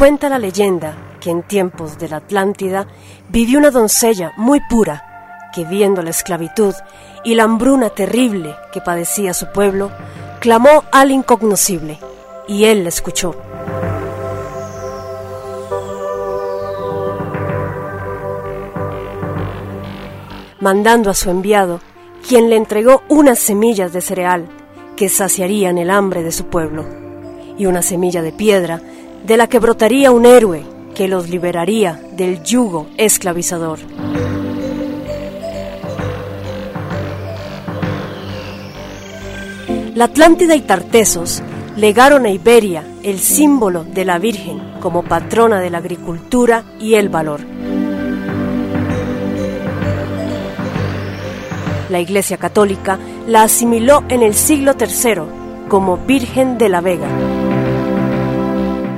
Cuenta la leyenda que en tiempos de la Atlántida vivió una doncella muy pura que viendo la esclavitud y la hambruna terrible que padecía su pueblo, clamó al incognoscible y él la escuchó. Mandando a su enviado, quien le entregó unas semillas de cereal que saciarían el hambre de su pueblo, y una semilla de piedra de la que brotaría un héroe que los liberaría del yugo esclavizador. La Atlántida y Tartesos legaron a Iberia el símbolo de la Virgen como patrona de la agricultura y el valor. La Iglesia Católica la asimiló en el siglo III como Virgen de la Vega.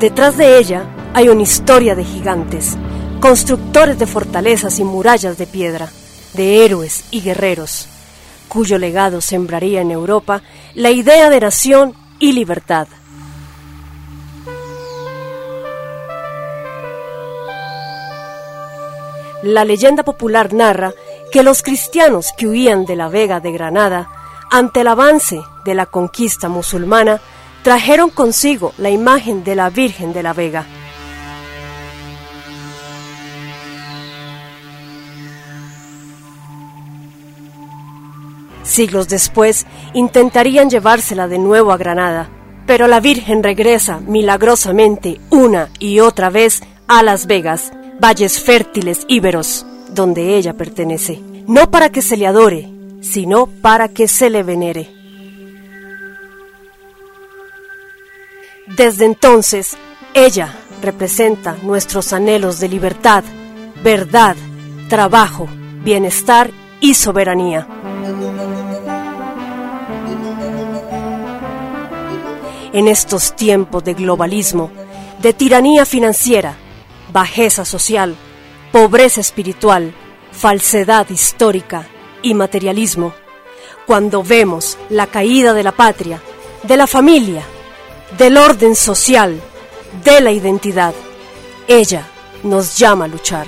Detrás de ella hay una historia de gigantes, constructores de fortalezas y murallas de piedra, de héroes y guerreros, cuyo legado sembraría en Europa la idea de nación y libertad. La leyenda popular narra que los cristianos que huían de la Vega de Granada, ante el avance de la conquista musulmana, trajeron consigo la imagen de la Virgen de la Vega. Siglos después intentarían llevársela de nuevo a Granada, pero la Virgen regresa milagrosamente una y otra vez a Las Vegas, valles fértiles íberos, donde ella pertenece, no para que se le adore, sino para que se le venere. Desde entonces, ella representa nuestros anhelos de libertad, verdad, trabajo, bienestar y soberanía. En estos tiempos de globalismo, de tiranía financiera, bajeza social, pobreza espiritual, falsedad histórica y materialismo, cuando vemos la caída de la patria, de la familia, del orden social, de la identidad, ella nos llama a luchar.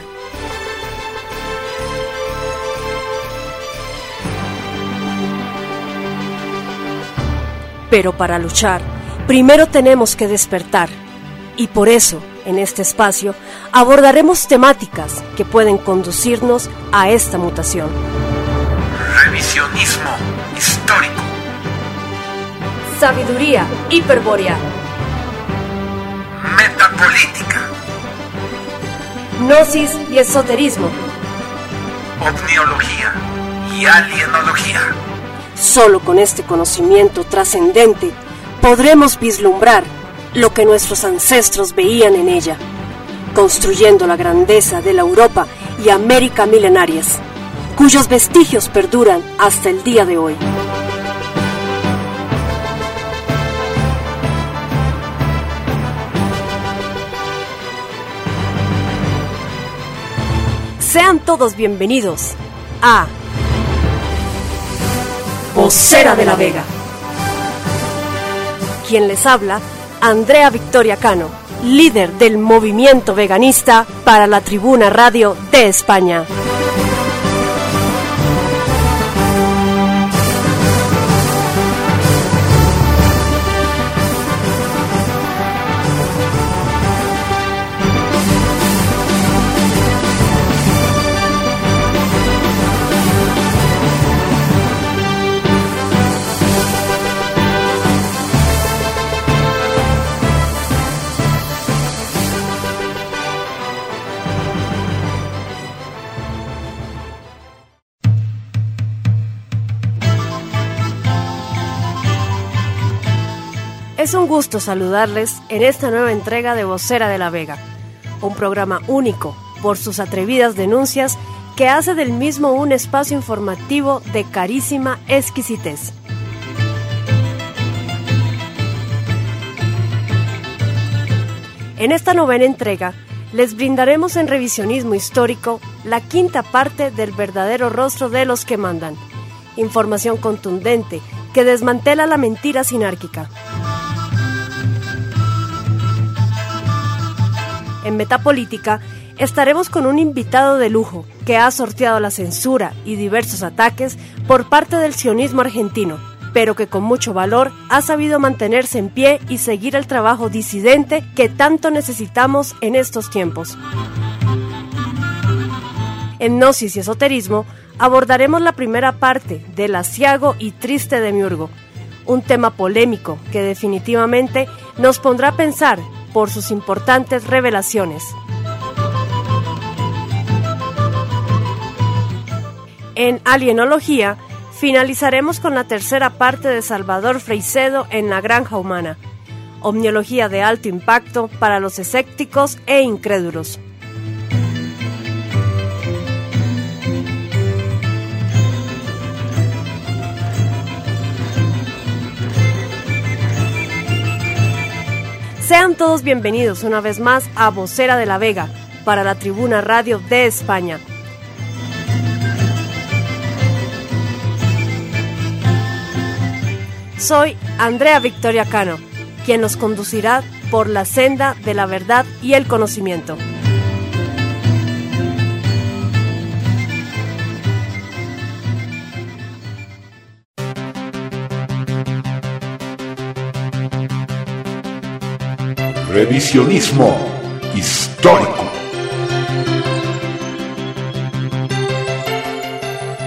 Pero para luchar, primero tenemos que despertar. Y por eso, en este espacio, abordaremos temáticas que pueden conducirnos a esta mutación. Revisionismo. Sabiduría hiperbórea. Metapolítica. Gnosis y esoterismo. Omniología y alienología. Solo con este conocimiento trascendente podremos vislumbrar lo que nuestros ancestros veían en ella, construyendo la grandeza de la Europa y América milenarias, cuyos vestigios perduran hasta el día de hoy. Sean todos bienvenidos a Vocera de la Vega. Quien les habla, Andrea Victoria Cano, líder del movimiento veganista para la Tribuna Radio de España. Es un gusto saludarles en esta nueva entrega de Vocera de la Vega, un programa único por sus atrevidas denuncias que hace del mismo un espacio informativo de carísima exquisitez. En esta novena entrega les brindaremos en revisionismo histórico la quinta parte del verdadero rostro de los que mandan, información contundente que desmantela la mentira sinárquica. En Metapolítica estaremos con un invitado de lujo que ha sorteado la censura y diversos ataques por parte del sionismo argentino, pero que con mucho valor ha sabido mantenerse en pie y seguir el trabajo disidente que tanto necesitamos en estos tiempos. En Gnosis y Esoterismo abordaremos la primera parte del asiago y triste demiurgo, un tema polémico que definitivamente nos pondrá a pensar por sus importantes revelaciones. En Alienología finalizaremos con la tercera parte de Salvador Freicedo en La Granja Humana, omniología de alto impacto para los escépticos e incrédulos. Sean todos bienvenidos una vez más a Vocera de la Vega para la Tribuna Radio de España. Soy Andrea Victoria Cano, quien nos conducirá por la senda de la verdad y el conocimiento. Revisionismo histórico.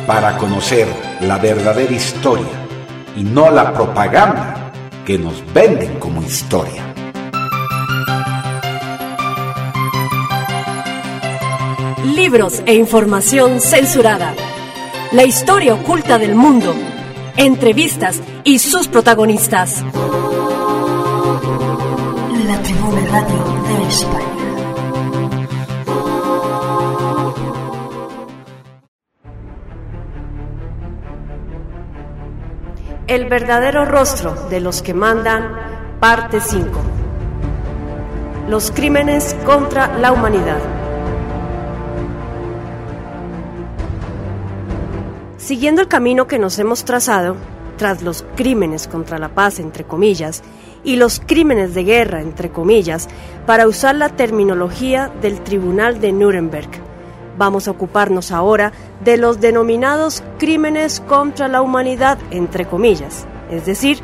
Para conocer la verdadera historia y no la propaganda que nos venden como historia. Libros e información censurada. La historia oculta del mundo. Entrevistas y sus protagonistas. Radio de España. El verdadero rostro de los que mandan, parte 5. Los crímenes contra la humanidad. Siguiendo el camino que nos hemos trazado, tras los crímenes contra la paz, entre comillas, y los crímenes de guerra, entre comillas, para usar la terminología del Tribunal de Nuremberg. Vamos a ocuparnos ahora de los denominados crímenes contra la humanidad, entre comillas, es decir,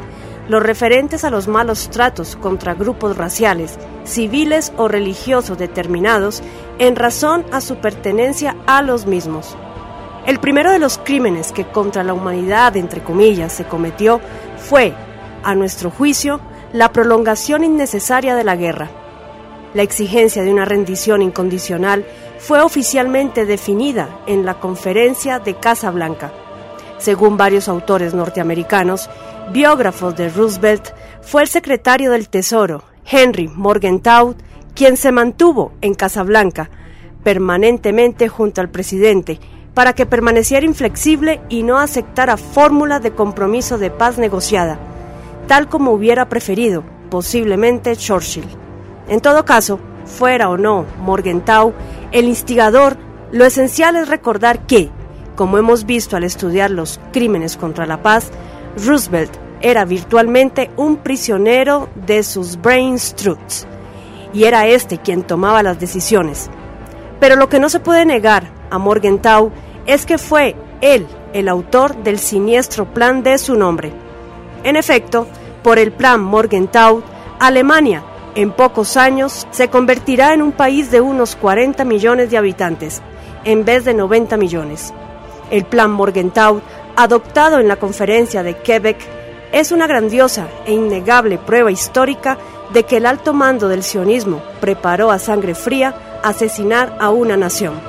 los referentes a los malos tratos contra grupos raciales, civiles o religiosos determinados en razón a su pertenencia a los mismos. El primero de los crímenes que contra la humanidad, entre comillas, se cometió fue, a nuestro juicio, la prolongación innecesaria de la guerra. La exigencia de una rendición incondicional fue oficialmente definida en la Conferencia de Casablanca. Según varios autores norteamericanos, biógrafos de Roosevelt, fue el secretario del Tesoro, Henry Morgenthau, quien se mantuvo en Casablanca permanentemente junto al presidente para que permaneciera inflexible y no aceptara fórmula de compromiso de paz negociada, tal como hubiera preferido, posiblemente Churchill. En todo caso, fuera o no Morgenthau el instigador, lo esencial es recordar que, como hemos visto al estudiar los crímenes contra la paz, Roosevelt era virtualmente un prisionero de sus brain truths, y era este quien tomaba las decisiones. Pero lo que no se puede negar a Morgenthau es que fue él el autor del siniestro plan de su nombre. En efecto, por el plan Morgenthau, Alemania en pocos años se convertirá en un país de unos 40 millones de habitantes, en vez de 90 millones. El plan Morgenthau, adoptado en la conferencia de Quebec, es una grandiosa e innegable prueba histórica de que el alto mando del sionismo preparó a sangre fría asesinar a una nación.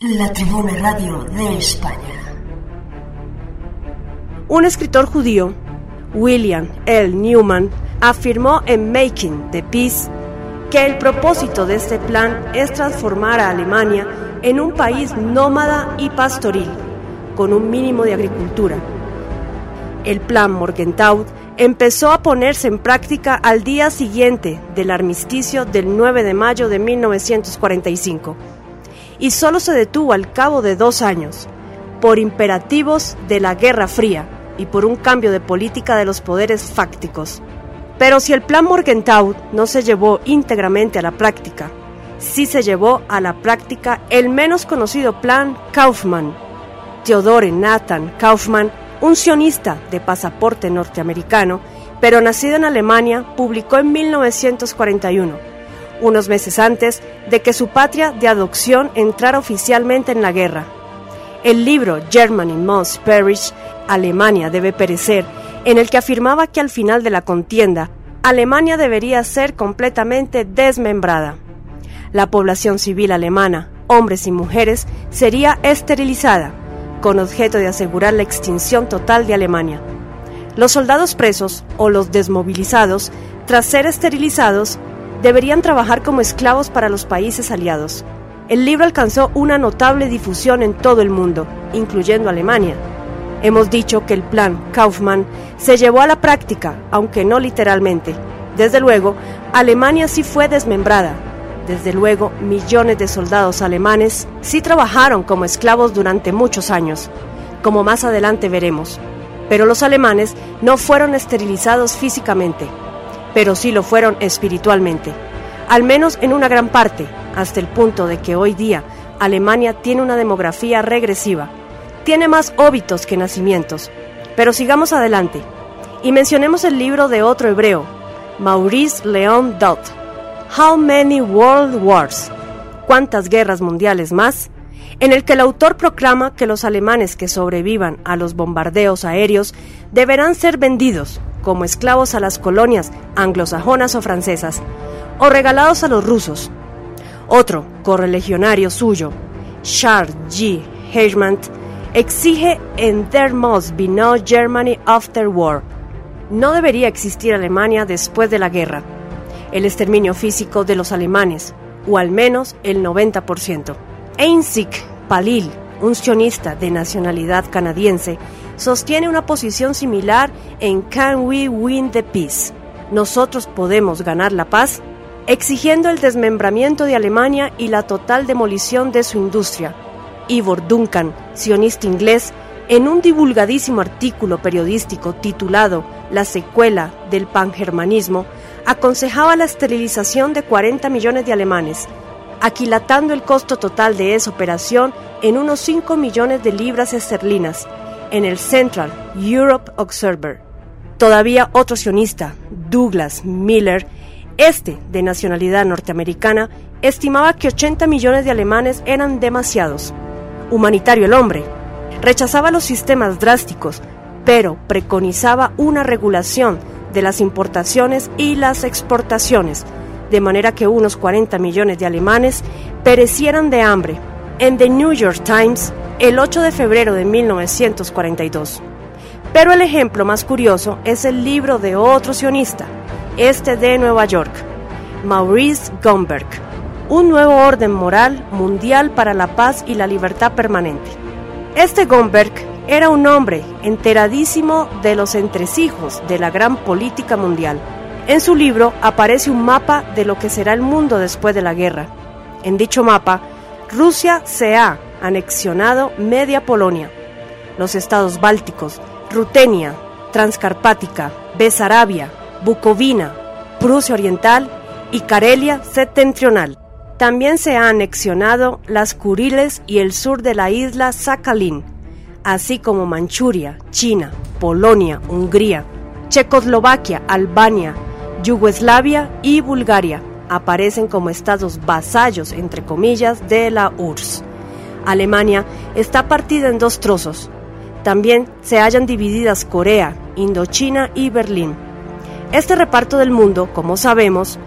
La Tribuna Radio de España. Un escritor judío, William L. Newman, afirmó en Making the Peace que el propósito de este plan es transformar a Alemania en un país nómada y pastoril, con un mínimo de agricultura. El plan Morgenthau empezó a ponerse en práctica al día siguiente del armisticio del 9 de mayo de 1945 y solo se detuvo al cabo de dos años por imperativos de la Guerra Fría y por un cambio de política de los poderes fácticos. Pero si el plan Morgenthau no se llevó íntegramente a la práctica, sí se llevó a la práctica el menos conocido plan Kaufman. Theodore Nathan Kaufman, un sionista de pasaporte norteamericano, pero nacido en Alemania, publicó en 1941, unos meses antes de que su patria de adopción entrara oficialmente en la guerra. El libro Germany Must Perish, Alemania debe perecer, en el que afirmaba que al final de la contienda, Alemania debería ser completamente desmembrada. La población civil alemana, hombres y mujeres, sería esterilizada, con objeto de asegurar la extinción total de Alemania. Los soldados presos o los desmovilizados, tras ser esterilizados, deberían trabajar como esclavos para los países aliados. El libro alcanzó una notable difusión en todo el mundo, incluyendo Alemania. Hemos dicho que el plan Kaufmann se llevó a la práctica, aunque no literalmente. Desde luego, Alemania sí fue desmembrada. Desde luego, millones de soldados alemanes sí trabajaron como esclavos durante muchos años, como más adelante veremos. Pero los alemanes no fueron esterilizados físicamente, pero sí lo fueron espiritualmente, al menos en una gran parte, hasta el punto de que hoy día Alemania tiene una demografía regresiva tiene más óbitos que nacimientos. Pero sigamos adelante y mencionemos el libro de otro hebreo, Maurice Leon Dot, How Many World Wars? ¿Cuántas guerras mundiales más? en el que el autor proclama que los alemanes que sobrevivan a los bombardeos aéreos deberán ser vendidos como esclavos a las colonias anglosajonas o francesas, o regalados a los rusos. Otro correligionario suyo, Charles G. Heijmant, exige en There Must Be No Germany After War. No debería existir Alemania después de la guerra. El exterminio físico de los alemanes, o al menos el 90%. Einzig Palil, un sionista de nacionalidad canadiense, sostiene una posición similar en Can We Win the Peace? ¿Nosotros podemos ganar la paz? Exigiendo el desmembramiento de Alemania y la total demolición de su industria, Ivor Duncan, sionista inglés, en un divulgadísimo artículo periodístico titulado La secuela del pangermanismo, aconsejaba la esterilización de 40 millones de alemanes, aquilatando el costo total de esa operación en unos 5 millones de libras esterlinas, en el Central Europe Observer. Todavía otro sionista, Douglas Miller, este de nacionalidad norteamericana, estimaba que 80 millones de alemanes eran demasiados humanitario el hombre. Rechazaba los sistemas drásticos, pero preconizaba una regulación de las importaciones y las exportaciones, de manera que unos 40 millones de alemanes perecieran de hambre. En The New York Times, el 8 de febrero de 1942. Pero el ejemplo más curioso es el libro de otro sionista, este de Nueva York, Maurice Gomberg, un nuevo orden moral mundial para la paz y la libertad permanente. Este Gomberg era un hombre enteradísimo de los entresijos de la gran política mundial. En su libro aparece un mapa de lo que será el mundo después de la guerra. En dicho mapa, Rusia se ha anexionado media Polonia, los estados bálticos, Rutenia, Transcarpática, Besarabia, Bucovina, Prusia Oriental y Karelia septentrional. También se ha anexionado las Kuriles y el sur de la isla Sakhalin, así como Manchuria, China, Polonia, Hungría, Checoslovaquia, Albania, Yugoslavia y Bulgaria aparecen como estados vasallos, entre comillas, de la URSS. Alemania está partida en dos trozos. También se hallan divididas Corea, Indochina y Berlín. Este reparto del mundo, como sabemos,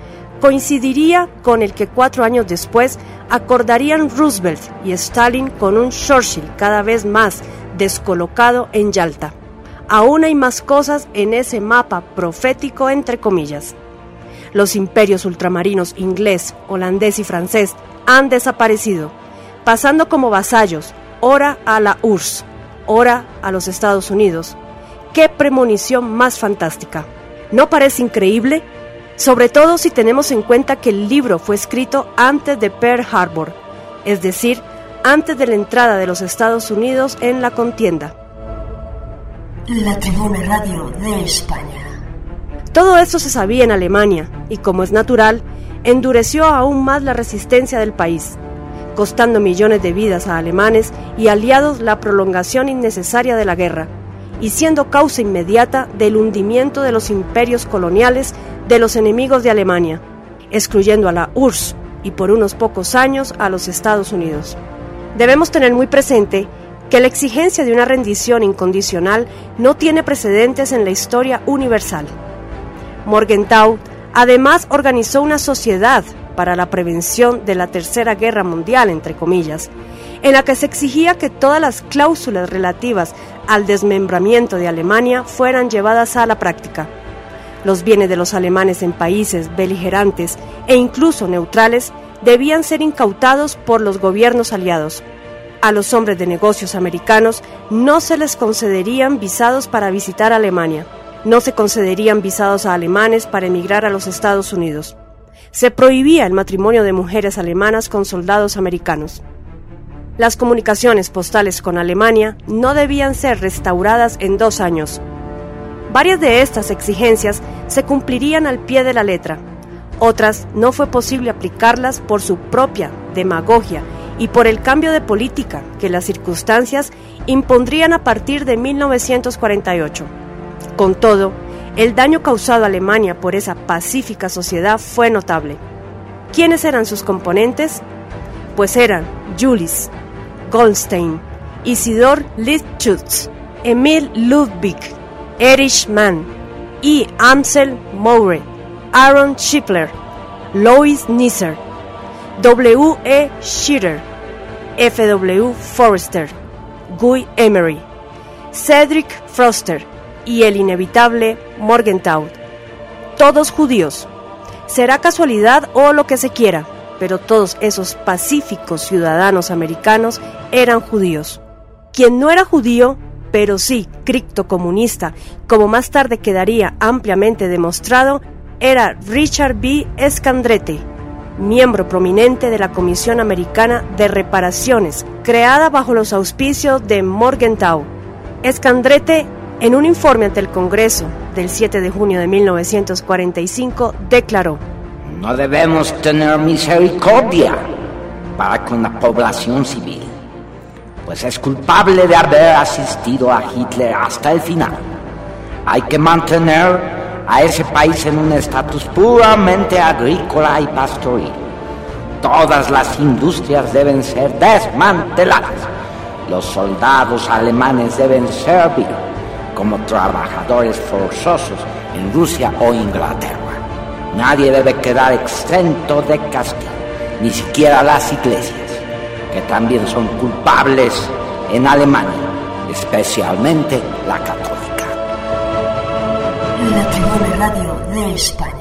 coincidiría con el que cuatro años después acordarían Roosevelt y Stalin con un Churchill cada vez más descolocado en Yalta. Aún hay más cosas en ese mapa profético entre comillas. Los imperios ultramarinos inglés, holandés y francés han desaparecido, pasando como vasallos, ora a la URSS, ora a los Estados Unidos. ¡Qué premonición más fantástica! ¿No parece increíble? sobre todo si tenemos en cuenta que el libro fue escrito antes de Pearl Harbor, es decir, antes de la entrada de los Estados Unidos en la contienda. La Tribuna Radio de España. Todo esto se sabía en Alemania y, como es natural, endureció aún más la resistencia del país, costando millones de vidas a alemanes y aliados la prolongación innecesaria de la guerra, y siendo causa inmediata del hundimiento de los imperios coloniales de los enemigos de Alemania, excluyendo a la URSS y por unos pocos años a los Estados Unidos. Debemos tener muy presente que la exigencia de una rendición incondicional no tiene precedentes en la historia universal. Morgenthau además organizó una sociedad para la prevención de la Tercera Guerra Mundial, entre comillas, en la que se exigía que todas las cláusulas relativas al desmembramiento de Alemania fueran llevadas a la práctica. Los bienes de los alemanes en países beligerantes e incluso neutrales debían ser incautados por los gobiernos aliados. A los hombres de negocios americanos no se les concederían visados para visitar Alemania. No se concederían visados a alemanes para emigrar a los Estados Unidos. Se prohibía el matrimonio de mujeres alemanas con soldados americanos. Las comunicaciones postales con Alemania no debían ser restauradas en dos años. Varias de estas exigencias se cumplirían al pie de la letra. Otras no fue posible aplicarlas por su propia demagogia y por el cambio de política que las circunstancias impondrían a partir de 1948. Con todo, el daño causado a Alemania por esa pacífica sociedad fue notable. ¿Quiénes eran sus componentes? Pues eran Julis, Goldstein, Isidor Lichtschutz, Emil Ludwig, Erich Mann y Amsel Moure, Aaron Schiffler, Lois Nisser, W. E. Schitter, F. W. Forrester, Guy Emery, Cedric Froster y el inevitable Morgenthau. Todos judíos. Será casualidad o lo que se quiera, pero todos esos pacíficos ciudadanos americanos eran judíos. Quien no era judío, pero sí criptocomunista, como más tarde quedaría ampliamente demostrado, era Richard B. Escandrete, miembro prominente de la Comisión Americana de Reparaciones, creada bajo los auspicios de Morgenthau. Escandrete, en un informe ante el Congreso del 7 de junio de 1945, declaró, no debemos tener misericordia para con la población civil, pues es culpable de haber asistido a Hitler hasta el final. Hay que mantener a ese país en un estatus puramente agrícola y pastoril. Todas las industrias deben ser desmanteladas. Los soldados alemanes deben servir como trabajadores forzosos en Rusia o Inglaterra. Nadie debe quedar exento de castigo, ni siquiera las iglesias, que también son culpables en Alemania, especialmente la católica. La Tribuna Radio de España.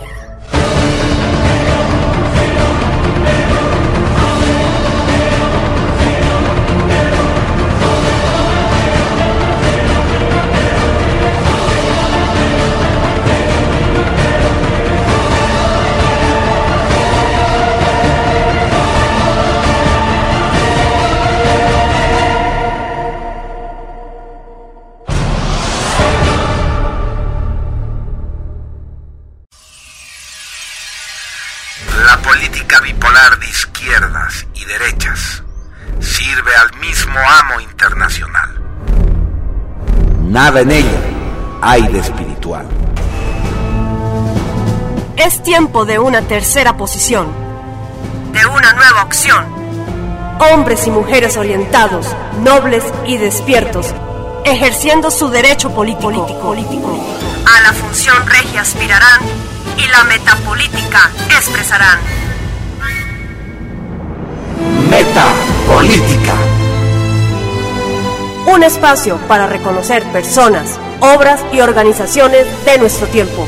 Nada en ella hay de espiritual. Es tiempo de una tercera posición, de una nueva opción. Hombres y mujeres orientados, nobles y despiertos, ejerciendo su derecho político. político. A la función regia aspirarán y la metapolítica expresarán. Metapolítica un espacio para reconocer personas, obras y organizaciones de nuestro tiempo,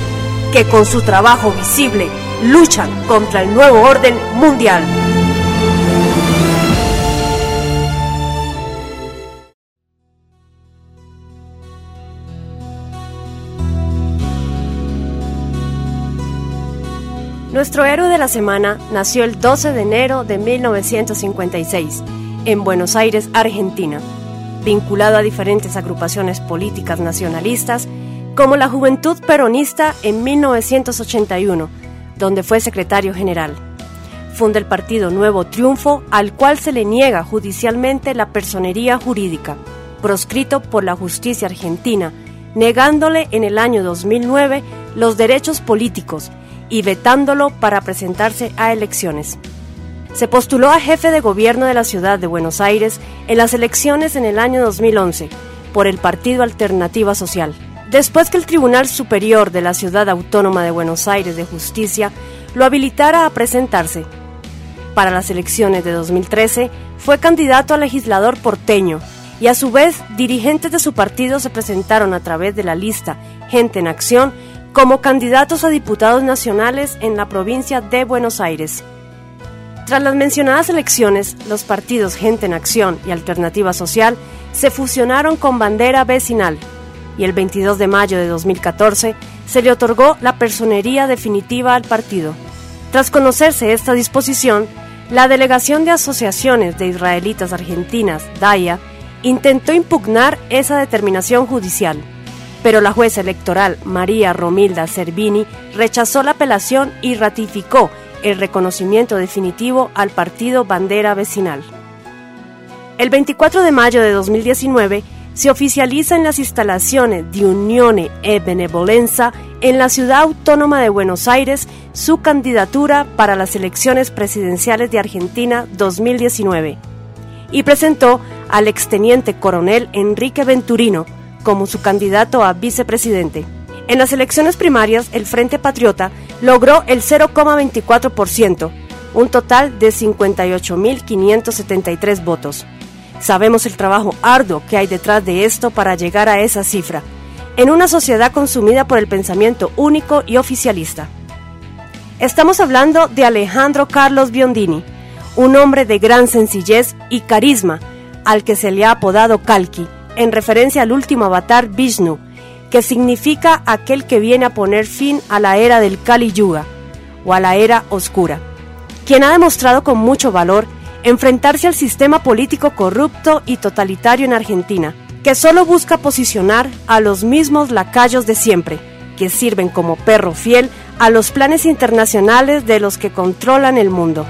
que con su trabajo visible luchan contra el nuevo orden mundial. Nuestro héroe de la semana nació el 12 de enero de 1956 en Buenos Aires, Argentina vinculado a diferentes agrupaciones políticas nacionalistas, como la Juventud Peronista en 1981, donde fue secretario general. Funda el partido Nuevo Triunfo, al cual se le niega judicialmente la personería jurídica, proscrito por la justicia argentina, negándole en el año 2009 los derechos políticos y vetándolo para presentarse a elecciones. Se postuló a jefe de gobierno de la ciudad de Buenos Aires en las elecciones en el año 2011 por el Partido Alternativa Social. Después que el Tribunal Superior de la Ciudad Autónoma de Buenos Aires de Justicia lo habilitara a presentarse. Para las elecciones de 2013 fue candidato a legislador porteño y a su vez dirigentes de su partido se presentaron a través de la lista Gente en Acción como candidatos a diputados nacionales en la provincia de Buenos Aires. Tras las mencionadas elecciones, los partidos Gente en Acción y Alternativa Social se fusionaron con Bandera Vecinal y el 22 de mayo de 2014 se le otorgó la personería definitiva al partido. Tras conocerse esta disposición, la Delegación de Asociaciones de Israelitas Argentinas, DAIA, intentó impugnar esa determinación judicial pero la jueza electoral María Romilda Cervini rechazó la apelación y ratificó el reconocimiento definitivo al partido Bandera Vecinal. El 24 de mayo de 2019 se oficializa en las instalaciones de Unione e Benevolenza en la ciudad autónoma de Buenos Aires su candidatura para las elecciones presidenciales de Argentina 2019 y presentó al exteniente coronel Enrique Venturino como su candidato a vicepresidente. En las elecciones primarias, el Frente Patriota logró el 0,24%, un total de 58.573 votos. Sabemos el trabajo arduo que hay detrás de esto para llegar a esa cifra, en una sociedad consumida por el pensamiento único y oficialista. Estamos hablando de Alejandro Carlos Biondini, un hombre de gran sencillez y carisma, al que se le ha apodado Kalki, en referencia al último avatar Vishnu, que significa aquel que viene a poner fin a la era del Kali Yuga o a la era oscura, quien ha demostrado con mucho valor enfrentarse al sistema político corrupto y totalitario en Argentina, que solo busca posicionar a los mismos lacayos de siempre, que sirven como perro fiel a los planes internacionales de los que controlan el mundo.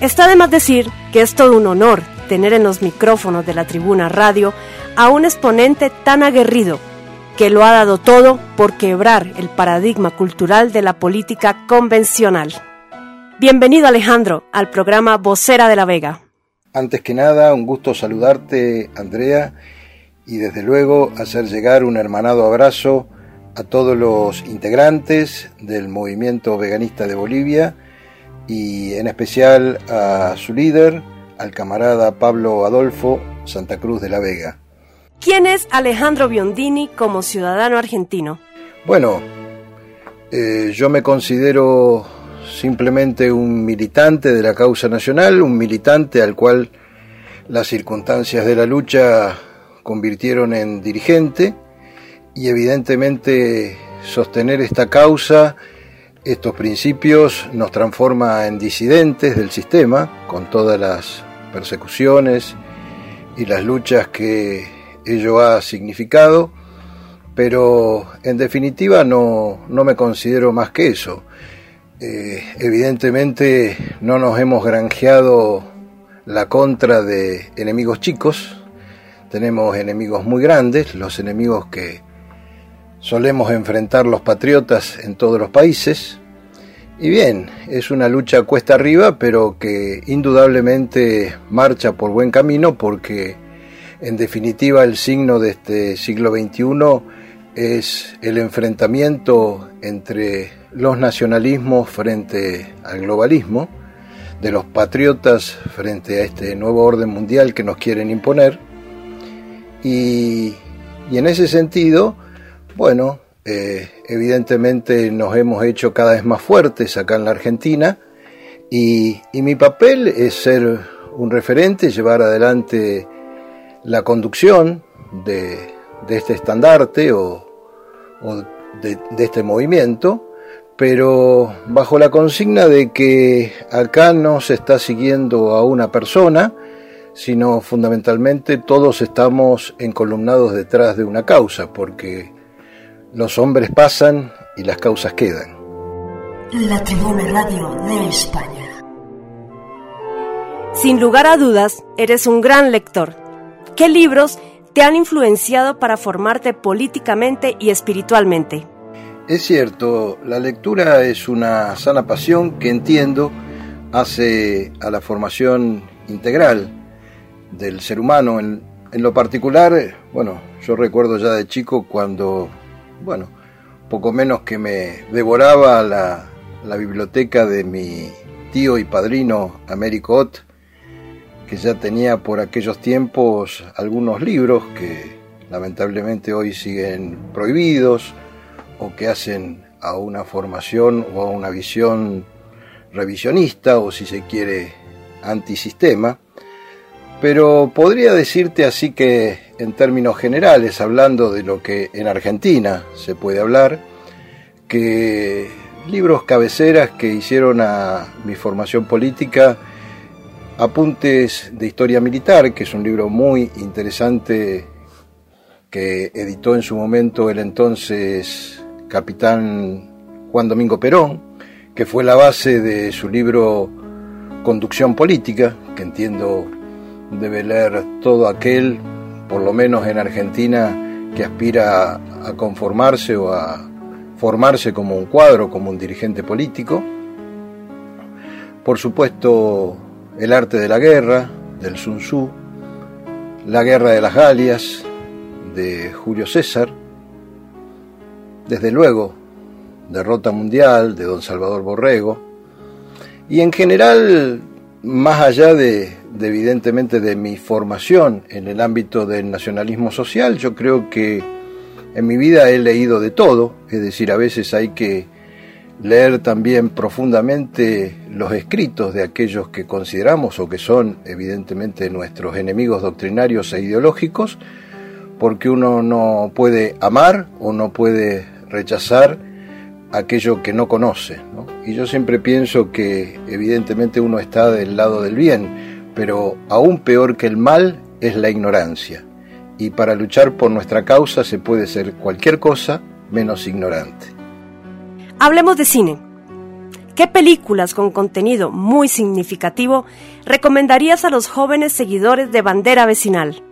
Está de más decir que es todo un honor tener en los micrófonos de la tribuna radio a un exponente tan aguerrido que lo ha dado todo por quebrar el paradigma cultural de la política convencional. Bienvenido Alejandro al programa Vocera de la Vega. Antes que nada, un gusto saludarte Andrea y desde luego hacer llegar un hermanado abrazo a todos los integrantes del movimiento veganista de Bolivia y en especial a su líder, al camarada Pablo Adolfo Santa Cruz de la Vega. ¿Quién es Alejandro Biondini como ciudadano argentino? Bueno, eh, yo me considero simplemente un militante de la causa nacional, un militante al cual las circunstancias de la lucha convirtieron en dirigente y evidentemente sostener esta causa estos principios nos transforma en disidentes del sistema, con todas las persecuciones y las luchas que ello ha significado, pero en definitiva no, me considero más que eso. Eh, evidentemente no nos hemos granjeado la contra de enemigos chicos, tenemos enemigos muy grandes, los enemigos que solemos enfrentar los patriotas en todos los países. Y bien, es una lucha cuesta arriba, pero que indudablemente marcha por buen camino porque en definitiva el signo de este siglo XXI es el enfrentamiento entre los nacionalismos frente al globalismo, de los patriotas frente a este nuevo orden mundial que nos quieren imponer. Y, y en ese sentido, bueno, eh, evidentemente nos hemos hecho cada vez más fuertes acá en la Argentina y, mi papel es ser un referente, llevar adelante la conducción de, este estandarte o, de, de, este movimiento, pero bajo la consigna de que acá no se está siguiendo a una persona, sino fundamentalmente todos estamos encolumnados detrás de una causa, porque los hombres pasan y las causas quedan. La Tribuna Radio de España. Sin lugar a dudas, eres un gran lector. ¿Qué libros te han influenciado para formarte políticamente y espiritualmente? Es cierto, la lectura es una sana pasión que entiendo hace a la formación integral del ser humano. En, lo particular, bueno, yo recuerdo ya de chico cuando, bueno, poco menos que me devoraba la, biblioteca de mi tío y padrino Américo Ott, que ya tenía por aquellos tiempos algunos libros que lamentablemente hoy siguen prohibidos o que hacen a una formación o a una visión revisionista o si se quiere antisistema, pero podría decirte así que en términos generales, hablando de lo que en Argentina se puede hablar, que libros cabeceras que hicieron a mi formación política, Apuntes de Historia Militar, que es un libro muy interesante que editó en su momento el entonces capitán Juan Domingo Perón, que fue la base de su libro Conducción Política, que entiendo debe leer todo aquel, por lo menos en Argentina, que aspira a conformarse o a formarse como un cuadro, como un dirigente político. Por supuesto, El arte de la guerra, del Sun Tzu, La guerra de las Galias, de Julio César, desde luego, Derrota Mundial de don Salvador Borrego, y en general, más allá de, evidentemente de mi formación en el ámbito del nacionalismo social, yo creo que en mi vida he leído de todo, es decir, a veces hay que leer también profundamente los escritos de aquellos que consideramos o que son evidentemente nuestros enemigos doctrinarios e ideológicos, porque uno no puede amar o no puede rechazar aquello que no conoce. Y yo siempre pienso que evidentemente uno está del lado del bien, pero aún peor que el mal es la ignorancia. Y para luchar por nuestra causa se puede ser cualquier cosa menos ignorante. Hablemos de cine. ¿Qué películas con contenido muy significativo recomendarías a los jóvenes seguidores de Bandera Vecinal?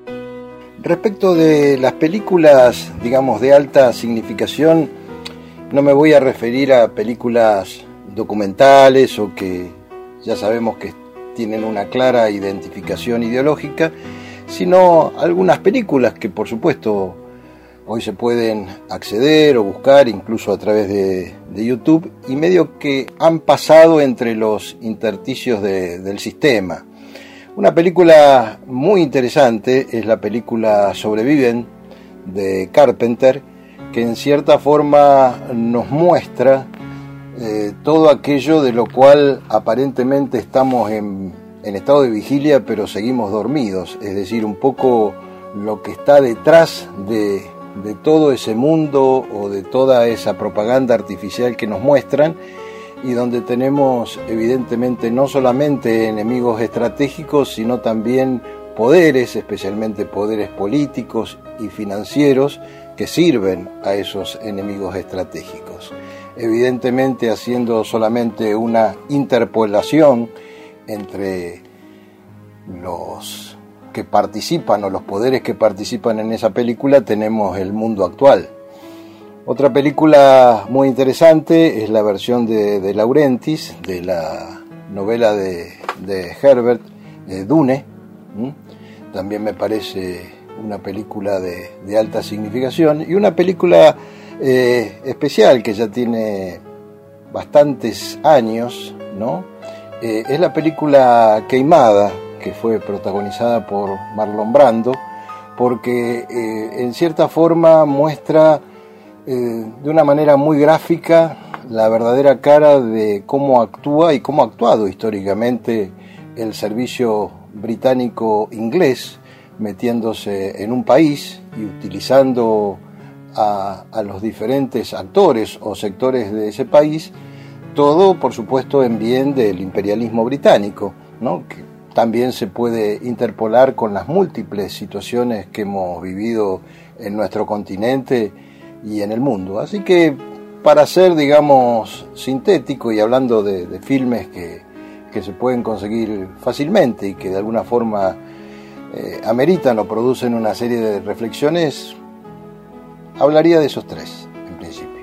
Respecto de las películas, digamos, de alta significación, no me voy a referir a películas documentales o que ya sabemos que tienen una clara identificación ideológica, sino algunas películas que por supuesto hoy se pueden acceder o buscar incluso a través de, YouTube y medio que han pasado entre los intersticios del sistema. Una película muy interesante es la película Sobreviven de Carpenter, que en cierta forma nos muestra eh, todo aquello de lo cual aparentemente estamos en, estado de vigilia, pero seguimos dormidos, es decir, un poco lo que está detrás de, de todo ese mundo o de toda esa propaganda artificial que nos muestran y donde tenemos evidentemente no solamente enemigos estratégicos, sino también poderes, especialmente poderes políticos y financieros, que sirven a esos enemigos estratégicos. Evidentemente haciendo solamente una interpolación entre los que participan o los poderes que participan en esa película, tenemos el mundo actual otra película muy interesante es la versión de, de Laurentis, de la novela de, Herbert, Dune. También me parece una película de, alta significación y una película eh, especial que ya tiene bastantes años, ¿no? Eh, es la película Queimada, que fue protagonizada por Marlon Brando, porque eh, en cierta forma muestra de una manera muy gráfica la verdadera cara de cómo actúa y cómo ha actuado históricamente el servicio británico inglés metiéndose en un país y utilizando a, los diferentes actores o sectores de ese país, todo por supuesto en bien del imperialismo británico, ¿no? que también se puede interpolar con las múltiples situaciones que hemos vivido en nuestro continente y en el mundo. Así que para ser, digamos, sintético y hablando de, filmes que, se pueden conseguir fácilmente y que de alguna forma eh, ameritan o producen una serie de reflexiones, hablaría de esos tres, en principio.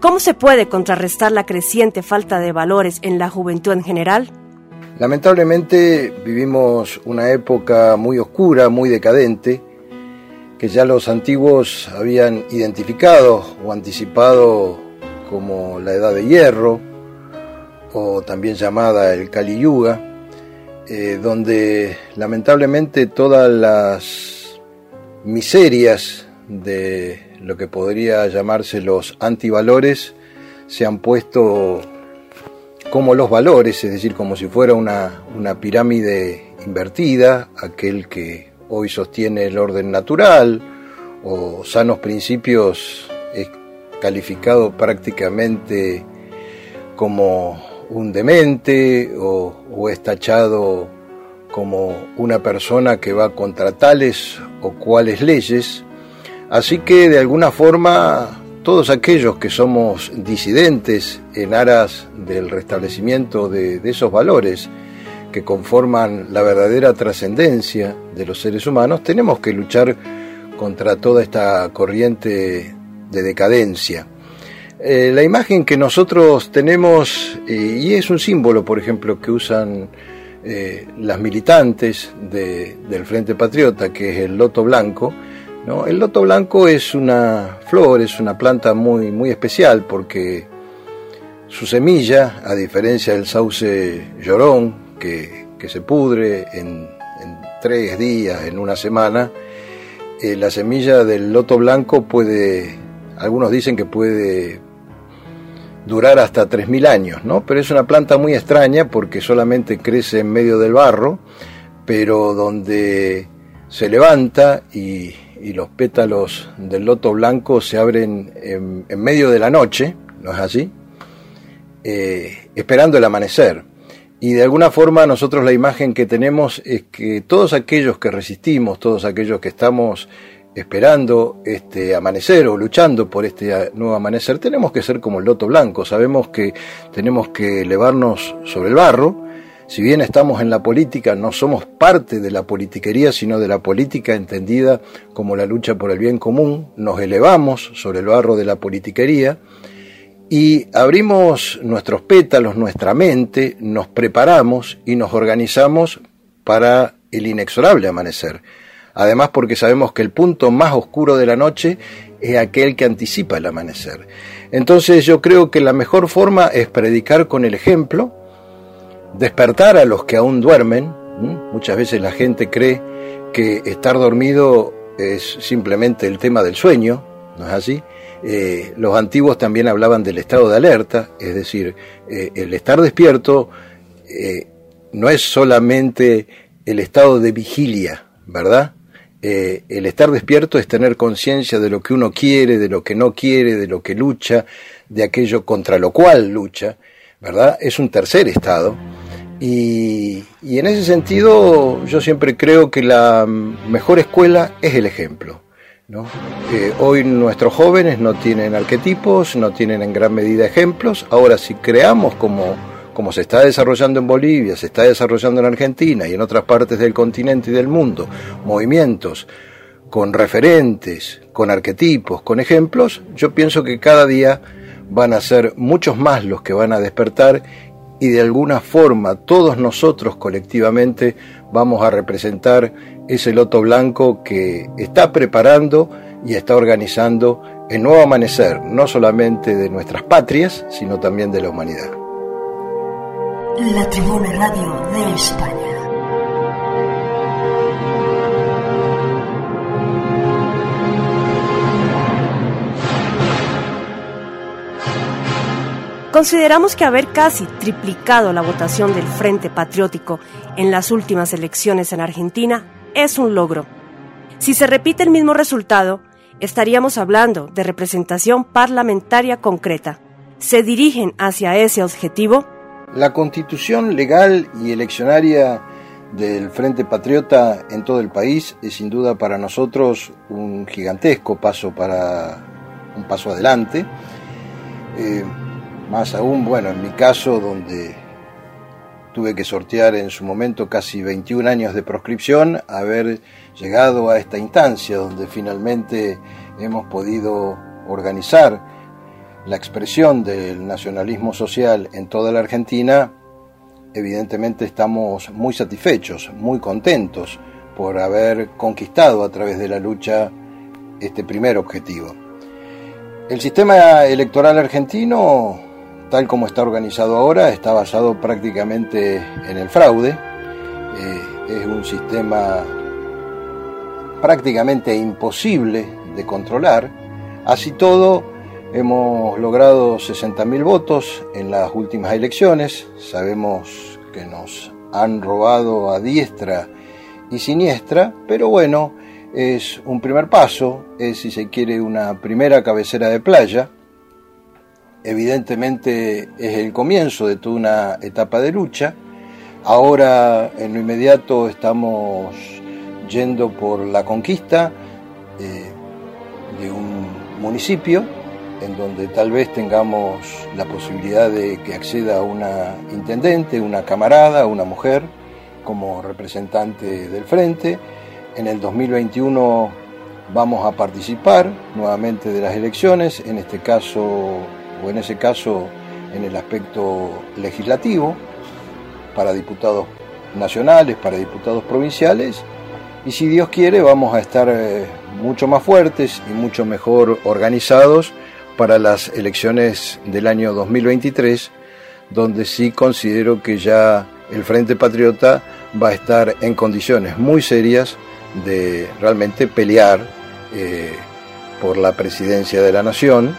¿Cómo se puede contrarrestar la creciente falta de valores en la juventud en general? Lamentablemente vivimos una época muy oscura, muy decadente, que ya los antiguos habían identificado o anticipado como la Edad de Hierro, o también llamada el Kali Yuga, eh, donde lamentablemente todas las miserias de lo que podría llamarse los antivalores se han puesto como los valores, es decir, como si fuera una, una pirámide invertida, aquel que hoy sostiene el orden natural o sanos principios es calificado prácticamente como un demente o, o es tachado como una persona que va contra tales o cuales leyes. Así que de alguna forma todos aquellos que somos disidentes en aras del restablecimiento de, esos valores que conforman la verdadera trascendencia de los seres humanos, tenemos que luchar contra toda esta corriente de decadencia. Eh, la imagen que nosotros tenemos, eh, y es un símbolo, por ejemplo, que usan eh, las militantes del Frente Patriota, que es el loto blanco, el loto blanco es una flor, es una planta muy, muy especial porque su semilla, a diferencia del sauce llorón, que, se pudre en, tres días, en una semana, eh, la semilla del loto blanco puede, algunos dicen que puede durar hasta 3.000 años, ¿no? Pero es una planta muy extraña porque solamente crece en medio del barro, pero donde se levanta y y los pétalos del loto blanco se abren en, medio de la noche, ¿no es así? Eh, esperando el amanecer. Y de alguna forma nosotros la imagen que tenemos es que todos aquellos que resistimos, todos aquellos que estamos esperando este amanecer o luchando por este nuevo amanecer, tenemos que ser como el loto blanco. Sabemos que tenemos que elevarnos sobre el barro, si bien estamos en la política, no somos parte de la politiquería, sino de la política entendida como la lucha por el bien común, nos elevamos sobre el barro de la politiquería y abrimos nuestros pétalos, nuestra mente, nos preparamos y nos organizamos para el inexorable amanecer. Además porque sabemos que el punto más oscuro de la noche es aquel que anticipa el amanecer. Entonces yo creo que la mejor forma es predicar con el ejemplo, despertar a los que aún duermen. Muchas veces la gente cree que estar dormido es simplemente el tema del sueño, ¿no es así? Eh, los antiguos también hablaban del estado de alerta, es decir, eh, el estar despierto eh, no es solamente el estado de vigilia, ¿verdad? el estar despierto es tener conciencia de lo que uno quiere, de lo que no quiere, de lo que lucha, de aquello contra lo cual lucha, ¿verdad? Es un tercer estado. Y, en ese sentido yo siempre creo que la mejor escuela es el ejemplo. Eh, hoy nuestros jóvenes no tienen arquetipos, no tienen en gran medida ejemplos. Ahora si creamos como, como se está desarrollando en Bolivia, se está desarrollando en Argentina y en otras partes del continente y del mundo, movimientos con referentes, con arquetipos, con ejemplos, yo pienso que cada día van a ser muchos más los que van a despertar y de alguna forma todos nosotros colectivamente vamos a representar ese loto blanco que está preparando y está organizando el nuevo amanecer, no solamente de nuestras patrias, sino también de la humanidad. La Tribuna Radio de España. Consideramos que haber casi triplicado la votación del Frente Patriótico en las últimas elecciones en Argentina es un logro. Si se repite el mismo resultado, estaríamos hablando de representación parlamentaria concreta. ¿Se dirigen hacia ese objetivo? La constitución legal y eleccionaria del Frente Patriota en todo el país es sin duda para nosotros un gigantesco paso para un paso adelante. Eh, más aún, bueno, en mi caso, donde tuve que sortear en su momento casi 21 años de proscripción, haber llegado a esta instancia donde finalmente hemos podido organizar la expresión del nacionalismo social en toda la Argentina, evidentemente estamos muy satisfechos, muy contentos por haber conquistado a través de la lucha este primer objetivo. El sistema electoral argentino, tal como está organizado ahora, está basado prácticamente en el fraude. Eh, es un sistema prácticamente imposible de controlar. Así todo, hemos logrado 60.000 votos en las últimas elecciones. Sabemos que nos han robado a diestra y siniestra, pero bueno, es un primer paso, es si se quiere una primera cabecera de playa. Evidentemente es el comienzo de toda una etapa de lucha. Ahora en lo inmediato estamos yendo por la conquista eh, de un municipio en donde tal vez tengamos la posibilidad de que acceda una intendente, una camarada, una mujer como representante del frente. En el 2021 vamos a participar nuevamente de las elecciones, en este caso o en ese caso en el aspecto legislativo para diputados nacionales, para diputados provinciales y si Dios quiere vamos a estar eh, mucho más fuertes y mucho mejor organizados para las elecciones del año 2023, donde sí considero que ya el Frente Patriota va a estar en condiciones muy serias de realmente pelear eh, por la presidencia de la nación,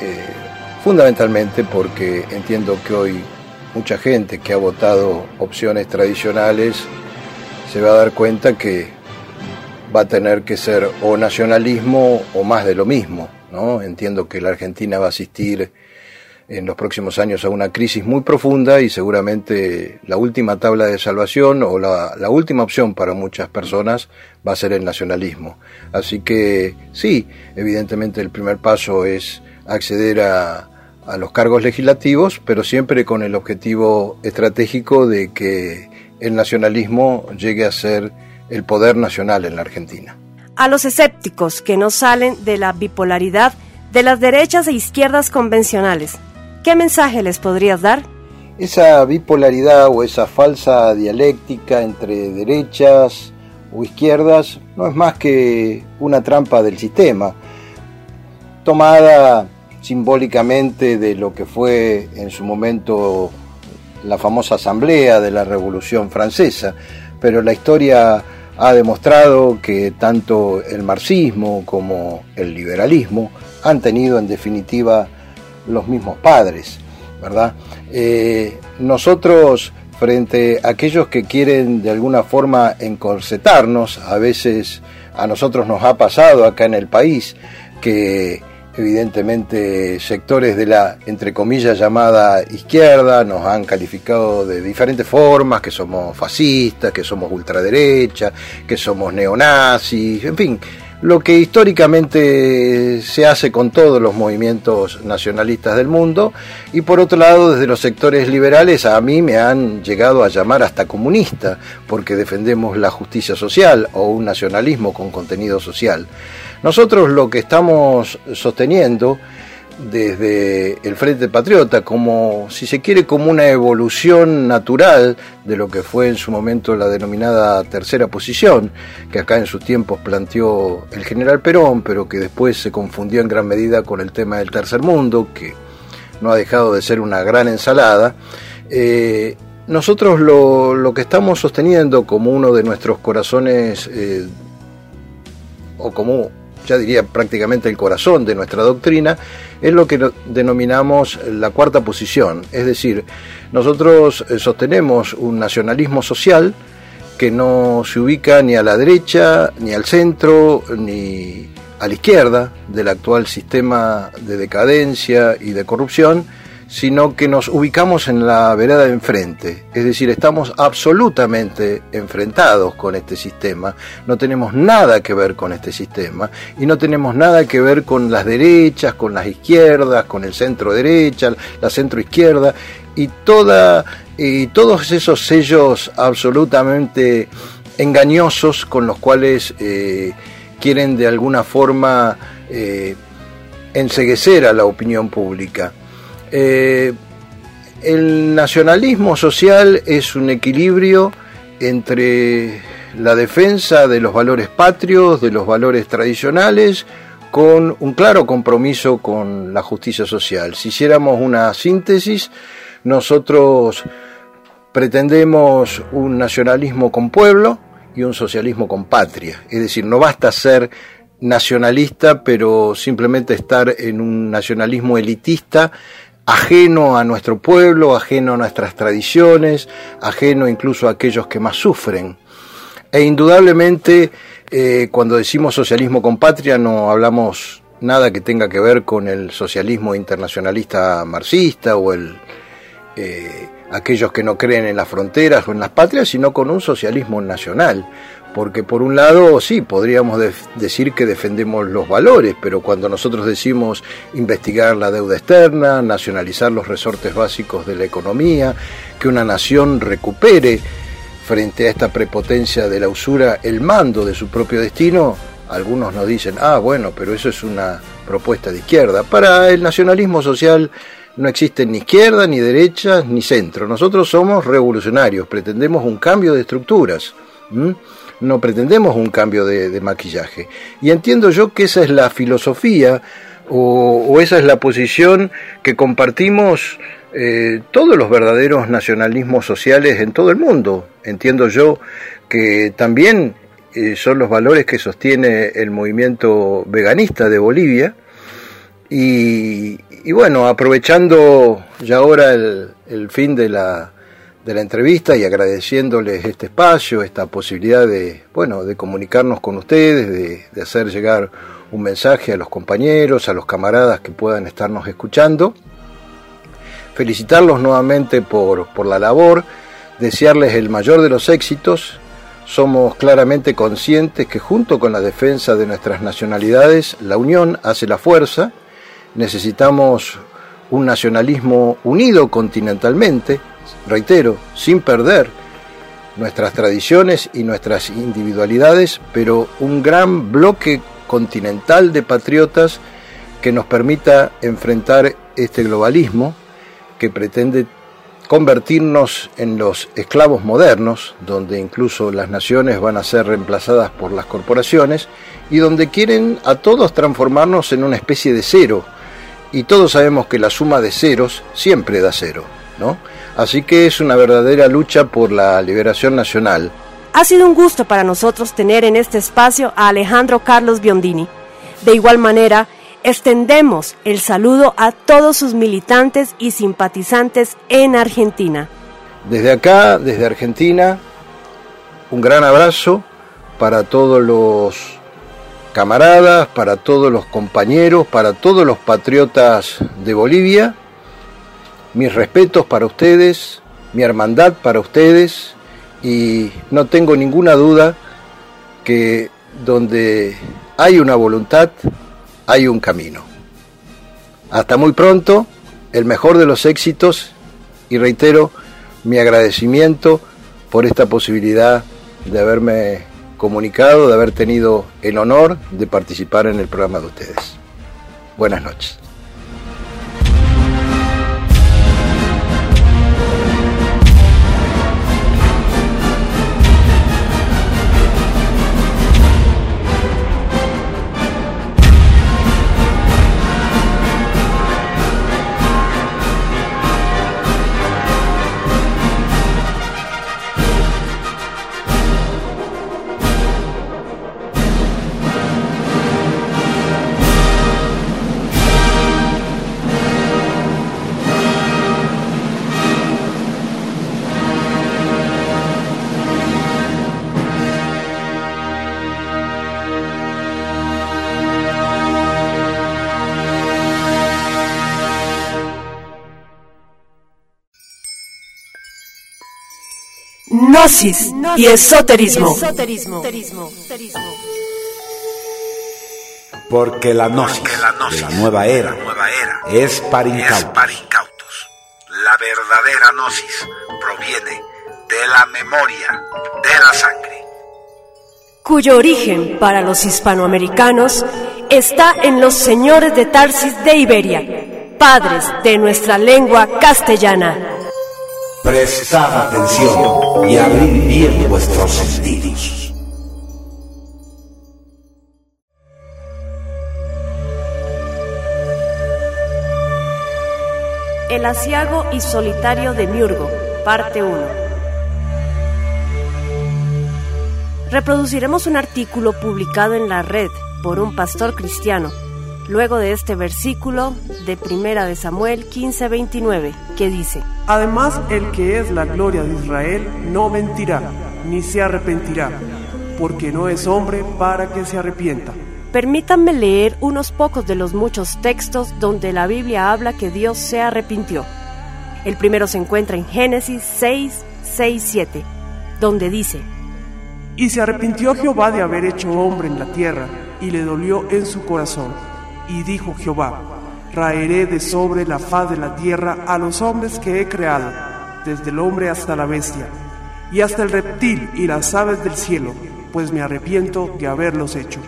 eh, fundamentalmente porque entiendo que hoy mucha gente que ha votado opciones tradicionales se va a dar cuenta que va a tener que ser o nacionalismo o más de lo mismo. ¿no? Entiendo que la Argentina va a asistir en los próximos años a una crisis muy profunda y seguramente la última tabla de salvación o la, la, última opción para muchas personas va a ser el nacionalismo. Así que sí, evidentemente el primer paso es acceder a, a los cargos legislativos, pero siempre con el objetivo estratégico de que el nacionalismo llegue a ser el poder nacional en la Argentina. A los escépticos que no salen de la bipolaridad de las derechas e izquierdas convencionales, ¿qué mensaje les podrías dar? Esa bipolaridad o esa falsa dialéctica entre derechas o izquierdas no es más que una trampa del sistema, tomada simbólicamente de lo que fue en su momento la famosa asamblea de la Revolución Francesa, pero la historia ha demostrado que tanto el marxismo como el liberalismo han tenido en definitiva los mismos padres, ¿verdad? Eh, nosotros frente a aquellos que quieren de alguna forma encorsetarnos, a veces a nosotros nos ha pasado acá en el país que Evidentemente, sectores de la, entre comillas, llamada izquierda nos han calificado de diferentes formas, que somos fascistas, que somos ultraderecha, que somos neonazis, en fin, lo que históricamente se hace con todos los movimientos nacionalistas del mundo, y por otro lado, desde los sectores liberales a mí me han llegado a llamar hasta comunista, porque defendemos la justicia social o un nacionalismo con contenido social. Nosotros lo que estamos sosteniendo desde el Frente Patriota, como si se quiere, como una evolución natural de lo que fue en su momento la denominada tercera posición, que acá en sus tiempos planteó el general Perón, pero que después se confundió en gran medida con el tema del tercer mundo, que no ha dejado de ser una gran ensalada. Eh, nosotros lo, que estamos sosteniendo como uno de nuestros corazones, eh, o como ya diría prácticamente el corazón de nuestra doctrina, es lo que denominamos la cuarta posición. Es decir, nosotros eh, sostenemos un nacionalismo social que no se ubica ni a la derecha, ni al centro, ni a la izquierda del actual sistema de decadencia y de corrupción, sino que nos ubicamos en la vereda de enfrente. Es decir, estamos absolutamente enfrentados con este sistema, no tenemos nada que ver con este sistema y no tenemos nada que ver con las derechas, con las izquierdas, con el centro derecha, la centro izquierda y, toda, y todos esos sellos absolutamente engañosos con los cuales eh, quieren de alguna forma eh, enseguecer a la opinión pública. Eh, el nacionalismo social es un equilibrio entre la defensa de los valores patrios, de los valores tradicionales, con un claro compromiso con la justicia social. Si hiciéramos una síntesis, nosotros pretendemos un nacionalismo con pueblo y un socialismo con patria. Es decir, no basta ser nacionalista, pero simplemente estar en un nacionalismo elitista ajeno a nuestro pueblo, ajeno a nuestras tradiciones, ajeno incluso a aquellos que más sufren. E indudablemente, eh, cuando decimos socialismo con patria, no hablamos nada que tenga que ver con el socialismo internacionalista marxista o el, eh, aquellos que no creen en las fronteras o en las patrias, sino con un socialismo nacional, porque por un lado, sí, podríamos decir que defendemos los valores, pero cuando nosotros decimos investigar la deuda externa, nacionalizar los resortes básicos de la economía, que una nación recupere frente a esta prepotencia de la usura el mando de su propio destino, algunos nos dicen, ah, bueno, pero eso es una propuesta de izquierda. Para el nacionalismo social no existe ni izquierda, ni derecha, ni centro. Nosotros somos revolucionarios, pretendemos un cambio de estructuras no pretendemos un cambio de, maquillaje. Y entiendo yo que esa es la filosofía o, esa es la posición que compartimos eh, todos los verdaderos nacionalismos sociales en todo el mundo. Entiendo yo que también eh, son los valores que sostiene el movimiento veganista de Bolivia. Y, bueno, aprovechando ya ahora el fin de la, de la entrevista y agradeciéndoles este espacio, esta posibilidad de, bueno, de comunicarnos con ustedes, de, hacer llegar un mensaje a los compañeros, a los camaradas que puedan estarnos escuchando. Felicitarlos nuevamente por, por la labor, desearles el mayor de los éxitos. Somos claramente conscientes que junto con la defensa de nuestras nacionalidades, la unión hace la fuerza. Necesitamos un nacionalismo unido continentalmente, reitero, sin perder nuestras tradiciones y nuestras individualidades, pero un gran bloque continental de patriotas que nos permita enfrentar este globalismo que pretende convertirnos en los esclavos modernos, donde incluso las naciones van a ser reemplazadas por las corporaciones, y donde quieren a todos transformarnos en una especie de cero, y todos sabemos que la suma de ceros siempre da cero, ¿no? Así que es una verdadera lucha por la liberación nacional. Ha sido un gusto para nosotros tener en este espacio a Alejandro Carlos Biondini. De igual manera, extendemos el saludo a todos sus militantes y simpatizantes en Argentina. Desde acá, desde Argentina, un gran abrazo para todos los camaradas, para todos los compañeros, para todos los patriotas de Bolivia mis respetos para ustedes, mi hermandad para ustedes y no tengo ninguna duda que donde hay una voluntad, hay un camino. Hasta muy pronto, el mejor de los éxitos y reitero mi agradecimiento por esta posibilidad de haberme comunicado, de haber tenido el honor de participar en el programa de ustedes. Buenas noches. Gnosis y esoterismo. Porque la gnosis, de la nueva era, es para incautos. La verdadera gnosis proviene de la memoria de la sangre. Cuyo origen para los hispanoamericanos está en los señores de Tarsis de Iberia, padres de nuestra lengua castellana. Prestad atención y abrid bien vuestros sentidos. El asiago y solitario de Miurgo, parte 1. Reproduciremos un artículo publicado en la red por un pastor cristiano, luego de este versículo de Primera de Samuel 15:29, que dice: Además, el que es la gloria de Israel no mentirá, ni se arrepentirá, porque no es hombre para que se arrepienta. Permítanme leer unos pocos de los muchos textos donde la Biblia habla que Dios se arrepintió. El primero se encuentra en Génesis 6, 6, 7, donde dice, Y se arrepintió Jehová de haber hecho hombre en la tierra, y le dolió en su corazón. Y dijo Jehová, Raeré de sobre la faz de la tierra a los hombres que he creado, desde el hombre hasta la bestia, y hasta el reptil y las aves del cielo, pues me arrepiento de haberlos hecho.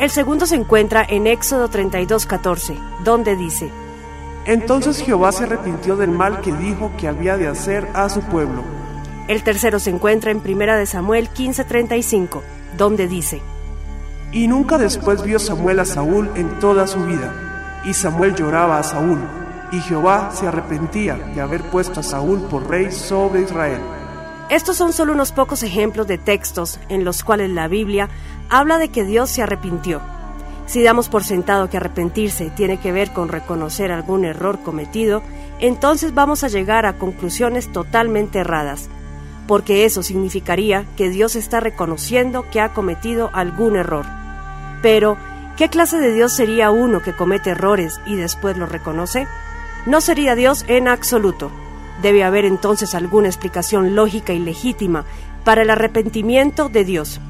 El segundo se encuentra en Éxodo 32:14, donde dice, Entonces Jehová se arrepintió del mal que dijo que había de hacer a su pueblo. El tercero se encuentra en Primera de Samuel 15:35, donde dice, Y nunca después vio Samuel a Saúl en toda su vida, y Samuel lloraba a Saúl, y Jehová se arrepentía de haber puesto a Saúl por rey sobre Israel. Estos son solo unos pocos ejemplos de textos en los cuales la Biblia habla de que Dios se arrepintió. Si damos por sentado que arrepentirse tiene que ver con reconocer algún error cometido, entonces vamos a llegar a conclusiones totalmente erradas, porque eso significaría que Dios está reconociendo que ha cometido algún error. Pero, ¿qué clase de Dios sería uno que comete errores y después lo reconoce? No sería Dios en absoluto. Debe haber entonces alguna explicación lógica y legítima para el arrepentimiento de Dios.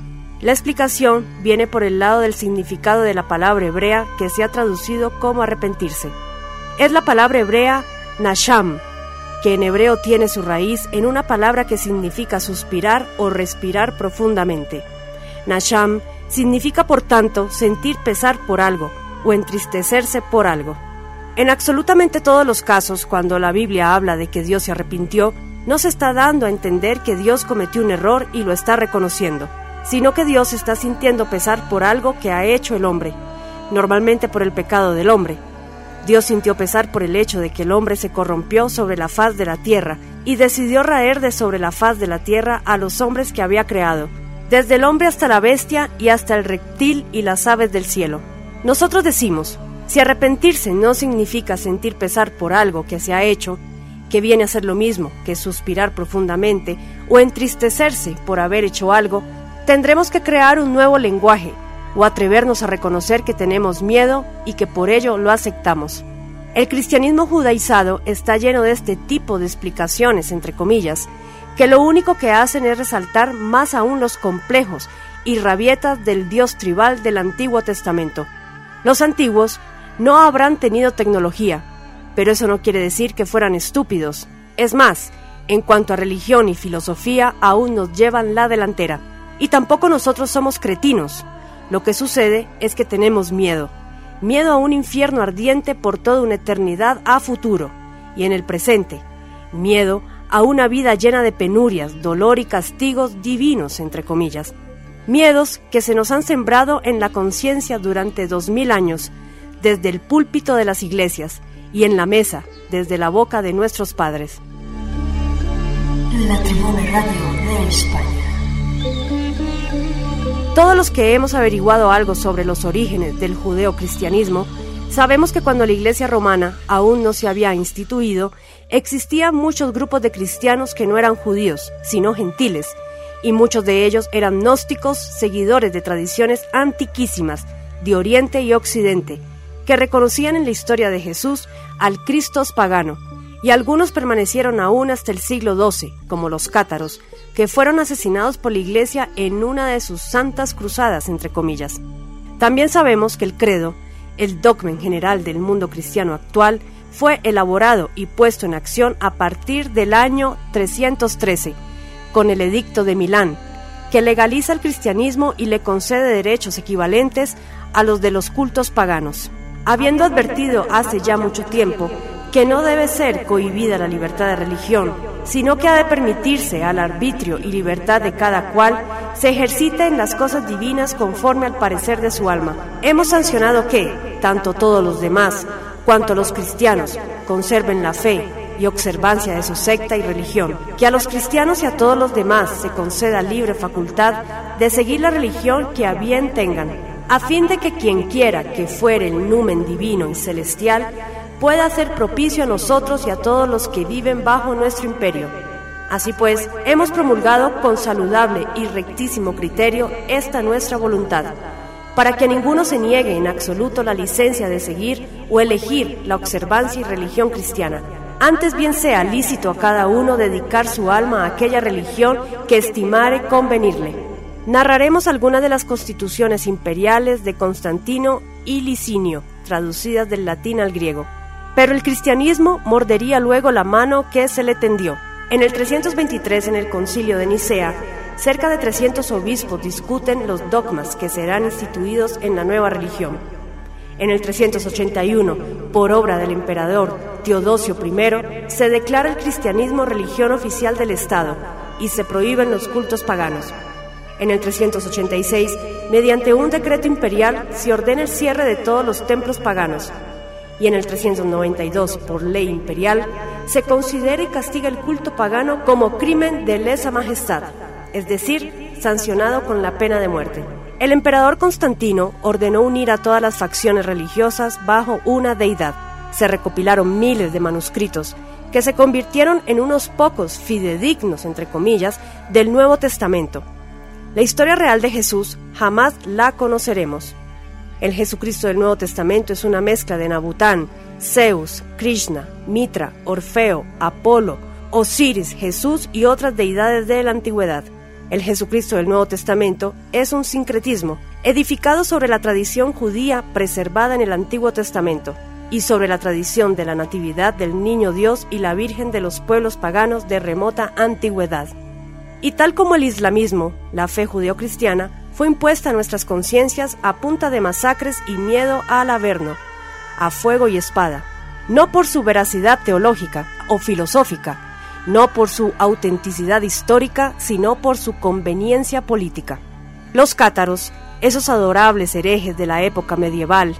La explicación viene por el lado del significado de la palabra hebrea que se ha traducido como arrepentirse. Es la palabra hebrea nasham, que en hebreo tiene su raíz en una palabra que significa suspirar o respirar profundamente. Nasham significa por tanto sentir pesar por algo o entristecerse por algo. En absolutamente todos los casos, cuando la Biblia habla de que Dios se arrepintió, no se está dando a entender que Dios cometió un error y lo está reconociendo, sino que Dios está sintiendo pesar por algo que ha hecho el hombre, normalmente por el pecado del hombre. Dios sintió pesar por el hecho de que el hombre se corrompió sobre la faz de la tierra y decidió raer de sobre la faz de la tierra a los hombres que había creado, desde el hombre hasta la bestia y hasta el reptil y las aves del cielo. Nosotros decimos, si arrepentirse no significa sentir pesar por algo que se ha hecho, que viene a ser lo mismo que suspirar profundamente o entristecerse por haber hecho algo, tendremos que crear un nuevo lenguaje o atrevernos a reconocer que tenemos miedo y que por ello lo aceptamos. El cristianismo judaizado está lleno de este tipo de explicaciones, entre comillas, que lo único que hacen es resaltar más aún los complejos y rabietas del Dios tribal del Antiguo Testamento. Los antiguos no habrán tenido tecnología, pero eso no quiere decir que fueran estúpidos. Es más, en cuanto a religión y filosofía, aún nos llevan la delantera. Y tampoco nosotros somos cretinos. Lo que sucede es que tenemos miedo. Miedo a un infierno ardiente por toda una eternidad a futuro y en el presente. Miedo una vida llena de penurias, dolor y castigos divinos, entre comillas. Miedos que se nos han sembrado en la conciencia durante dos mil años, desde el púlpito de las iglesias y en la mesa, desde la boca de nuestros padres. La Tribuna Radio de España. Todos los que hemos averiguado algo sobre los orígenes del judeocristianismo, sabemos que cuando la Iglesia romana aún no se había instituido, existían muchos grupos de cristianos que no eran judíos, sino gentiles, y muchos de ellos eran gnósticos, seguidores de tradiciones antiquísimas de Oriente y Occidente, que reconocían en la historia de Jesús al Cristos pagano, y algunos permanecieron aún hasta el siglo XII, como los cátaros, que fueron asesinados por la Iglesia en una de sus santas cruzadas, entre comillas. También sabemos que el credo, el dogma general del mundo cristiano actual, fue elaborado y puesto en acción a partir del año 313, con el Edicto de Milán, que legaliza el cristianismo y le concede derechos equivalentes a los de los cultos paganos. Habiendo advertido hace ya mucho tiempo que no debe ser cohibida la libertad de religión, sino que ha de permitirse al arbitrio y libertad de cada cual se ejercite en las cosas divinas conforme al parecer de su alma. Hemos sancionado que, tanto todos los demás, cuanto los cristianos, conserven la fe y observancia de su secta y religión, que a los cristianos y a todos los demás se conceda libre facultad de seguir la religión que a bien tengan, a fin de que quien quiera que fuere el numen divino y celestial pueda hacer propicio a nosotros y a todos los que viven bajo nuestro imperio. Así pues, hemos promulgado con saludable y rectísimo criterio esta nuestra voluntad, para que a ninguno se niegue en absoluto la licencia de seguir o elegir la observancia y religión cristiana. Antes bien sea lícito a cada uno dedicar su alma a aquella religión que estimare convenirle. Narraremos algunas de las constituciones imperiales de Constantino y Licinio, traducidas del latín al griego. Pero el cristianismo mordería luego la mano que se le tendió. En el 323, en el concilio de Nicea, cerca de 300 obispos discuten los dogmas que serán instituidos en la nueva religión. En el 381, por obra del emperador Teodosio I, se declara el cristianismo religión oficial del Estado y se prohíben los cultos paganos. En el 386, mediante un decreto imperial, se ordena el cierre de todos los templos paganos, y en el 392, por ley imperial, se considera y castiga el culto pagano como crimen de lesa majestad, es decir, sancionado con la pena de muerte. El emperador Constantino ordenó unir a todas las facciones religiosas bajo una deidad. Se recopilaron miles de manuscritos que se convirtieron en unos pocos fidedignos, entre comillas, del Nuevo Testamento. La historia real de Jesús jamás la conoceremos. El Jesucristo del Nuevo Testamento es una mezcla de Nabután, Zeus, Krishna, Mitra, Orfeo, Apolo, Osiris, Jesús y otras deidades de la antigüedad. El Jesucristo del Nuevo Testamento es un sincretismo, edificado sobre la tradición judía preservada en el Antiguo Testamento y sobre la tradición de la Natividad del Niño Dios y la Virgen de los pueblos paganos de remota antigüedad. Y tal como el islamismo, la fe judeocristiana, fue impuesta a nuestras conciencias a punta de masacres y miedo al averno, a fuego y espada, no por su veracidad teológica o filosófica, no por su autenticidad histórica, sino por su conveniencia política. Los cátaros, esos adorables herejes de la época medieval,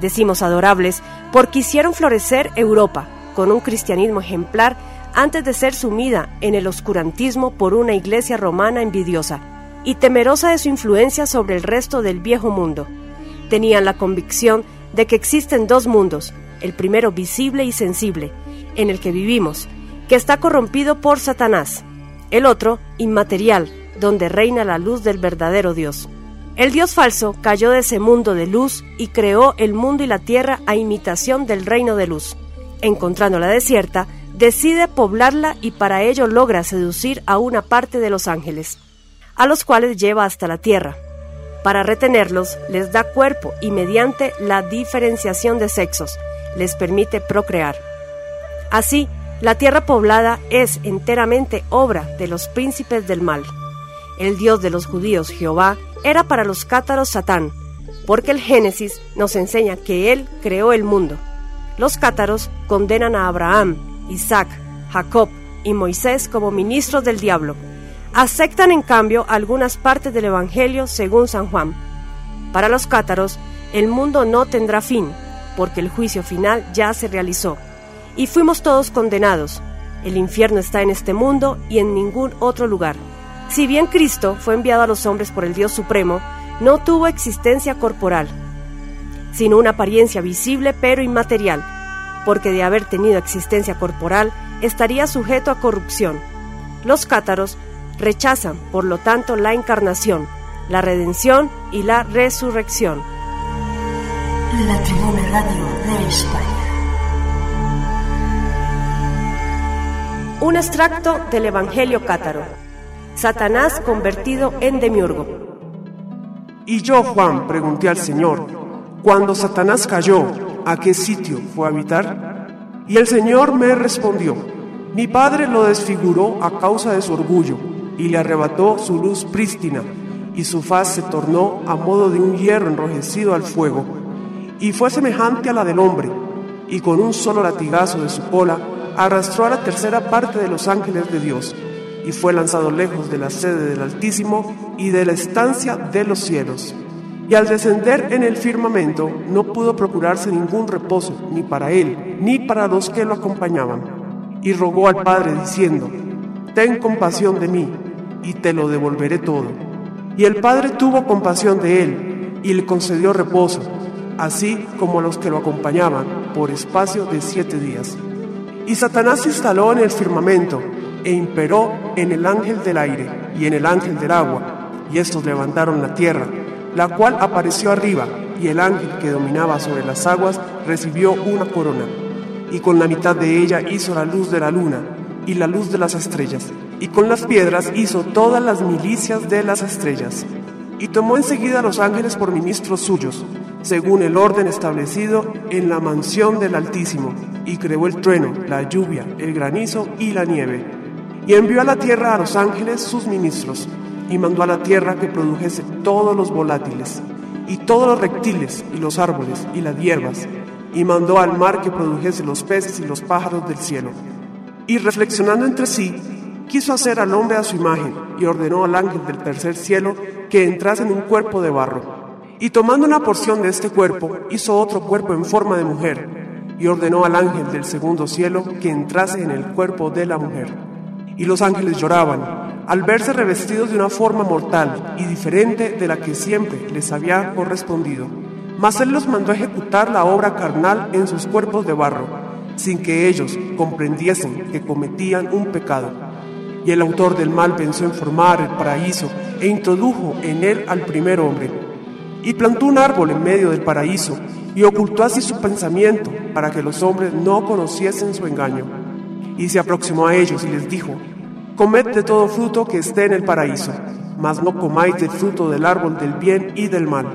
decimos adorables porque hicieron florecer Europa con un cristianismo ejemplar antes de ser sumida en el oscurantismo por una iglesia romana envidiosa y temerosa de su influencia sobre el resto del viejo mundo. Tenían la convicción de que existen dos mundos, el primero visible y sensible, en el que vivimos, que está corrompido por Satanás, el otro inmaterial, donde reina la luz del verdadero Dios. El Dios falso cayó de ese mundo de luz y creó el mundo y la tierra a imitación del reino de luz. Encontrándola desierta, decide poblarla y para ello logra seducir a una parte de los ángeles a los cuales lleva hasta la tierra. Para retenerlos, les da cuerpo y mediante la diferenciación de sexos, les permite procrear. Así, la tierra poblada es enteramente obra de los príncipes del mal. El Dios de los judíos, Jehová, era para los cátaros Satán, porque el Génesis nos enseña que Él creó el mundo. Los cátaros condenan a Abraham, Isaac, Jacob y Moisés como ministros del diablo, Aceptan en cambio algunas partes del Evangelio según San Juan. Para los cátaros, el mundo no tendrá fin, porque el juicio final ya se realizó, y fuimos todos condenados. El infierno está en este mundo y en ningún otro lugar. Si bien Cristo fue enviado a los hombres por el Dios Supremo, no tuvo existencia corporal, sino una apariencia visible pero inmaterial, porque de haber tenido existencia corporal estaría sujeto a corrupción. Los cátaros rechazan, por lo tanto, la encarnación, la redención y la resurrección. La Tribuna de España. Un extracto del Evangelio cátaro. Satanás convertido en demiurgo. Y yo, Juan, pregunté al Señor, cuando Satanás cayó, ¿a qué sitio fue a habitar? Y el Señor me respondió, mi padre lo desfiguró a causa de su orgullo y le arrebató su luz prístina y su faz se tornó a modo de un hierro enrojecido al fuego y fue semejante a la del hombre y con un solo latigazo de su cola arrastró a la tercera parte de los ángeles de Dios y fue lanzado lejos de la sede del Altísimo y de la estancia de los cielos. Y al descender en el firmamento no pudo procurarse ningún reposo, ni para él, ni para los que lo acompañaban. Y rogó al Padre diciendo, Ten compasión de mí, y te lo devolveré todo. Y el Padre tuvo compasión de él, y le concedió reposo, así como a los que lo acompañaban, por espacio de siete días. Y Satanás se instaló en el firmamento, e imperó en el ángel del aire y en el ángel del agua, y estos levantaron la tierra, la cual apareció arriba, y el ángel que dominaba sobre las aguas recibió una corona, y con la mitad de ella hizo la luz de la luna y la luz de las estrellas, y con las piedras hizo todas las milicias de las estrellas. Y tomó enseguida a los ángeles por ministros suyos, según el orden establecido en la mansión del Altísimo, y creó el trueno, la lluvia, el granizo y la nieve y envió a la tierra a los ángeles sus ministros, y mandó a la tierra que produjese todos los volátiles, y todos los reptiles, y los árboles, y las hierbas, y mandó al mar que produjese los peces y los pájaros del cielo. Y reflexionando entre sí, quiso hacer al hombre a su imagen, y ordenó al ángel del tercer cielo que entrase en un cuerpo de barro. Y tomando una porción de este cuerpo, hizo otro cuerpo en forma de mujer, y ordenó al ángel del segundo cielo que entrase en el cuerpo de la mujer y los ángeles lloraban al verse revestidos de una forma mortal y diferente de la que siempre les había correspondido. Mas él los mandó ejecutar la obra carnal en sus cuerpos de barro, sin que ellos comprendiesen que cometían un pecado. Y el autor del mal pensó en formar el paraíso e introdujo en él al primer hombre. Y plantó un árbol en medio del paraíso y ocultó así su pensamiento para que los hombres no conociesen su engaño y se aproximó a ellos y les dijo, Comed de todo fruto que esté en el paraíso, mas no comáis del fruto del árbol del bien y del mal.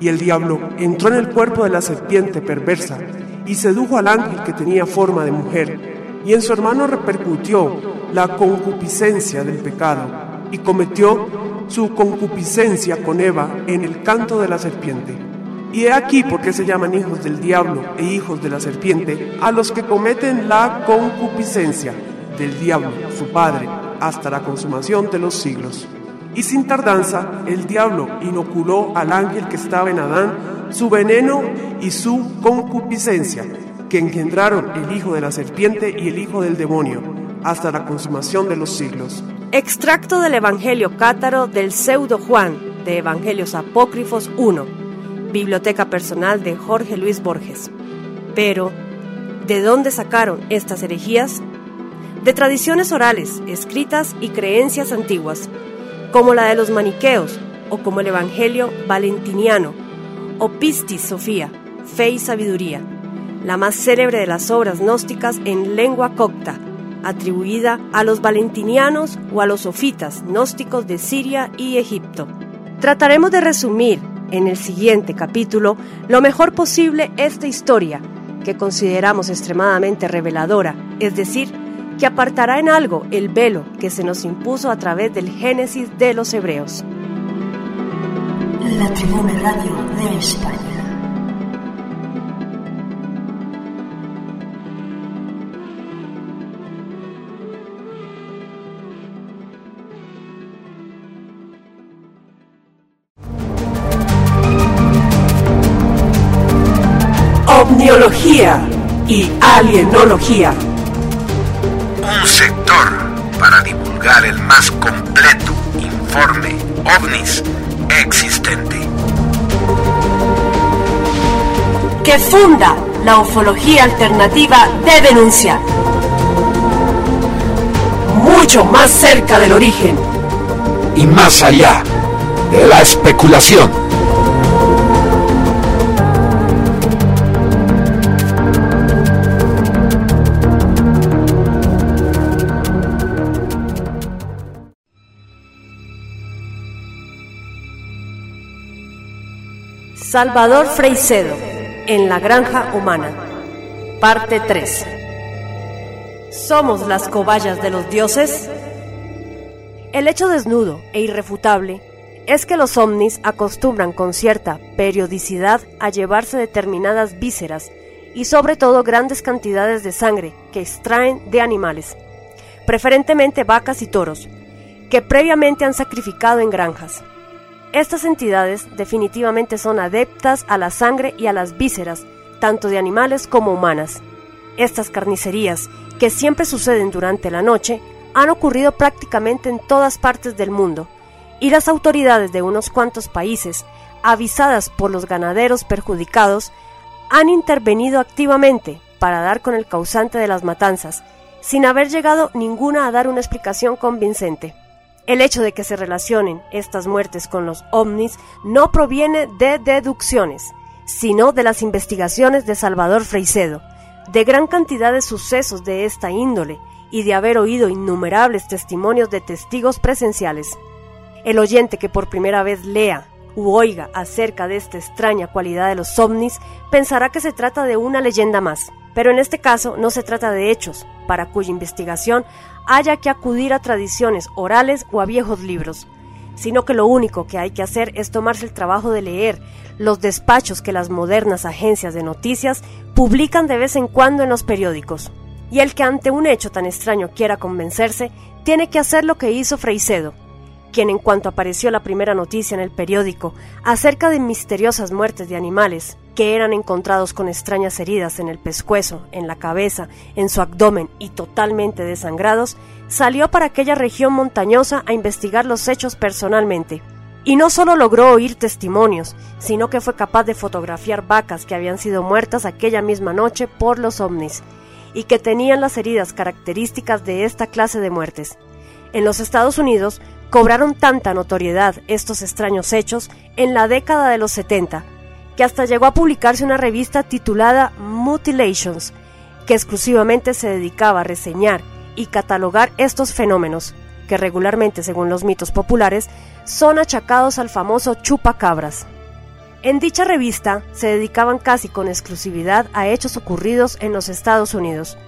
Y el diablo entró en el cuerpo de la serpiente perversa y sedujo al ángel que tenía forma de mujer, y en su hermano repercutió la concupiscencia del pecado, y cometió su concupiscencia con Eva en el canto de la serpiente. Y he aquí por qué se llaman hijos del diablo e hijos de la serpiente a los que cometen la concupiscencia del diablo, su padre, hasta la consumación de los siglos. Y sin tardanza, el diablo inoculó al ángel que estaba en Adán su veneno y su concupiscencia, que engendraron el hijo de la serpiente y el hijo del demonio, hasta la consumación de los siglos. Extracto del Evangelio Cátaro del Pseudo Juan, de Evangelios Apócrifos 1 Biblioteca Personal de Jorge Luis Borges. Pero, ¿de dónde sacaron estas herejías? De tradiciones orales, escritas y creencias antiguas, como la de los maniqueos o como el Evangelio valentiniano, o Pistis Sofía, Fe y Sabiduría, la más célebre de las obras gnósticas en lengua cocta, atribuida a los valentinianos o a los sofitas gnósticos de Siria y Egipto. Trataremos de resumir en el siguiente capítulo lo mejor posible esta historia, que consideramos extremadamente reveladora, es decir, que apartará en algo el velo que se nos impuso a través del Génesis de los Hebreos. La Tribuna Radio de España. Omniología y alienología. Un sector para divulgar el más completo informe ovnis existente. Que funda la ufología alternativa de denuncia. Mucho más cerca del origen. Y más allá de la especulación. Salvador Freicedo, en la granja humana. Parte 3. ¿Somos las cobayas de los dioses? El hecho desnudo e irrefutable es que los ovnis acostumbran con cierta periodicidad a llevarse determinadas vísceras y sobre todo grandes cantidades de sangre que extraen de animales, preferentemente vacas y toros, que previamente han sacrificado en granjas. Estas entidades definitivamente son adeptas a la sangre y a las vísceras, tanto de animales como humanas. Estas carnicerías, que siempre suceden durante la noche, han ocurrido prácticamente en todas partes del mundo, y las autoridades de unos cuantos países, avisadas por los ganaderos perjudicados, han intervenido activamente para dar con el causante de las matanzas, sin haber llegado ninguna a dar una explicación convincente. El hecho de que se relacionen estas muertes con los ovnis no proviene de deducciones, sino de las investigaciones de Salvador Freicedo, de gran cantidad de sucesos de esta índole y de haber oído innumerables testimonios de testigos presenciales. El oyente que por primera vez lea u oiga acerca de esta extraña cualidad de los ovnis pensará que se trata de una leyenda más, pero en este caso no se trata de hechos, para cuya investigación haya que acudir a tradiciones orales o a viejos libros, sino que lo único que hay que hacer es tomarse el trabajo de leer los despachos que las modernas agencias de noticias publican de vez en cuando en los periódicos. Y el que ante un hecho tan extraño quiera convencerse, tiene que hacer lo que hizo Freicedo, quien en cuanto apareció la primera noticia en el periódico acerca de misteriosas muertes de animales que eran encontrados con extrañas heridas en el pescuezo, en la cabeza, en su abdomen y totalmente desangrados, salió para aquella región montañosa a investigar los hechos personalmente. Y no solo logró oír testimonios, sino que fue capaz de fotografiar vacas que habían sido muertas aquella misma noche por los ovnis y que tenían las heridas características de esta clase de muertes. En los Estados Unidos cobraron tanta notoriedad estos extraños hechos en la década de los 70 que hasta llegó a publicarse una revista titulada Mutilations, que exclusivamente se dedicaba a reseñar y catalogar estos fenómenos, que regularmente, según los mitos populares, son achacados al famoso chupacabras. En dicha revista se dedicaban casi con exclusividad a hechos ocurridos en los Estados Unidos,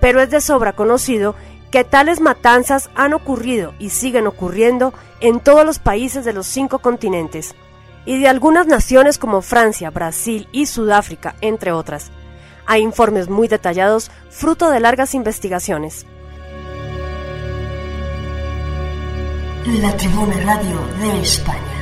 pero es de sobra conocido que tales matanzas han ocurrido y siguen ocurriendo en todos los países de los cinco continentes, y de algunas naciones como Francia, Brasil y Sudáfrica, entre otras. Hay informes muy detallados, fruto de largas investigaciones. La Tribuna Radio de España.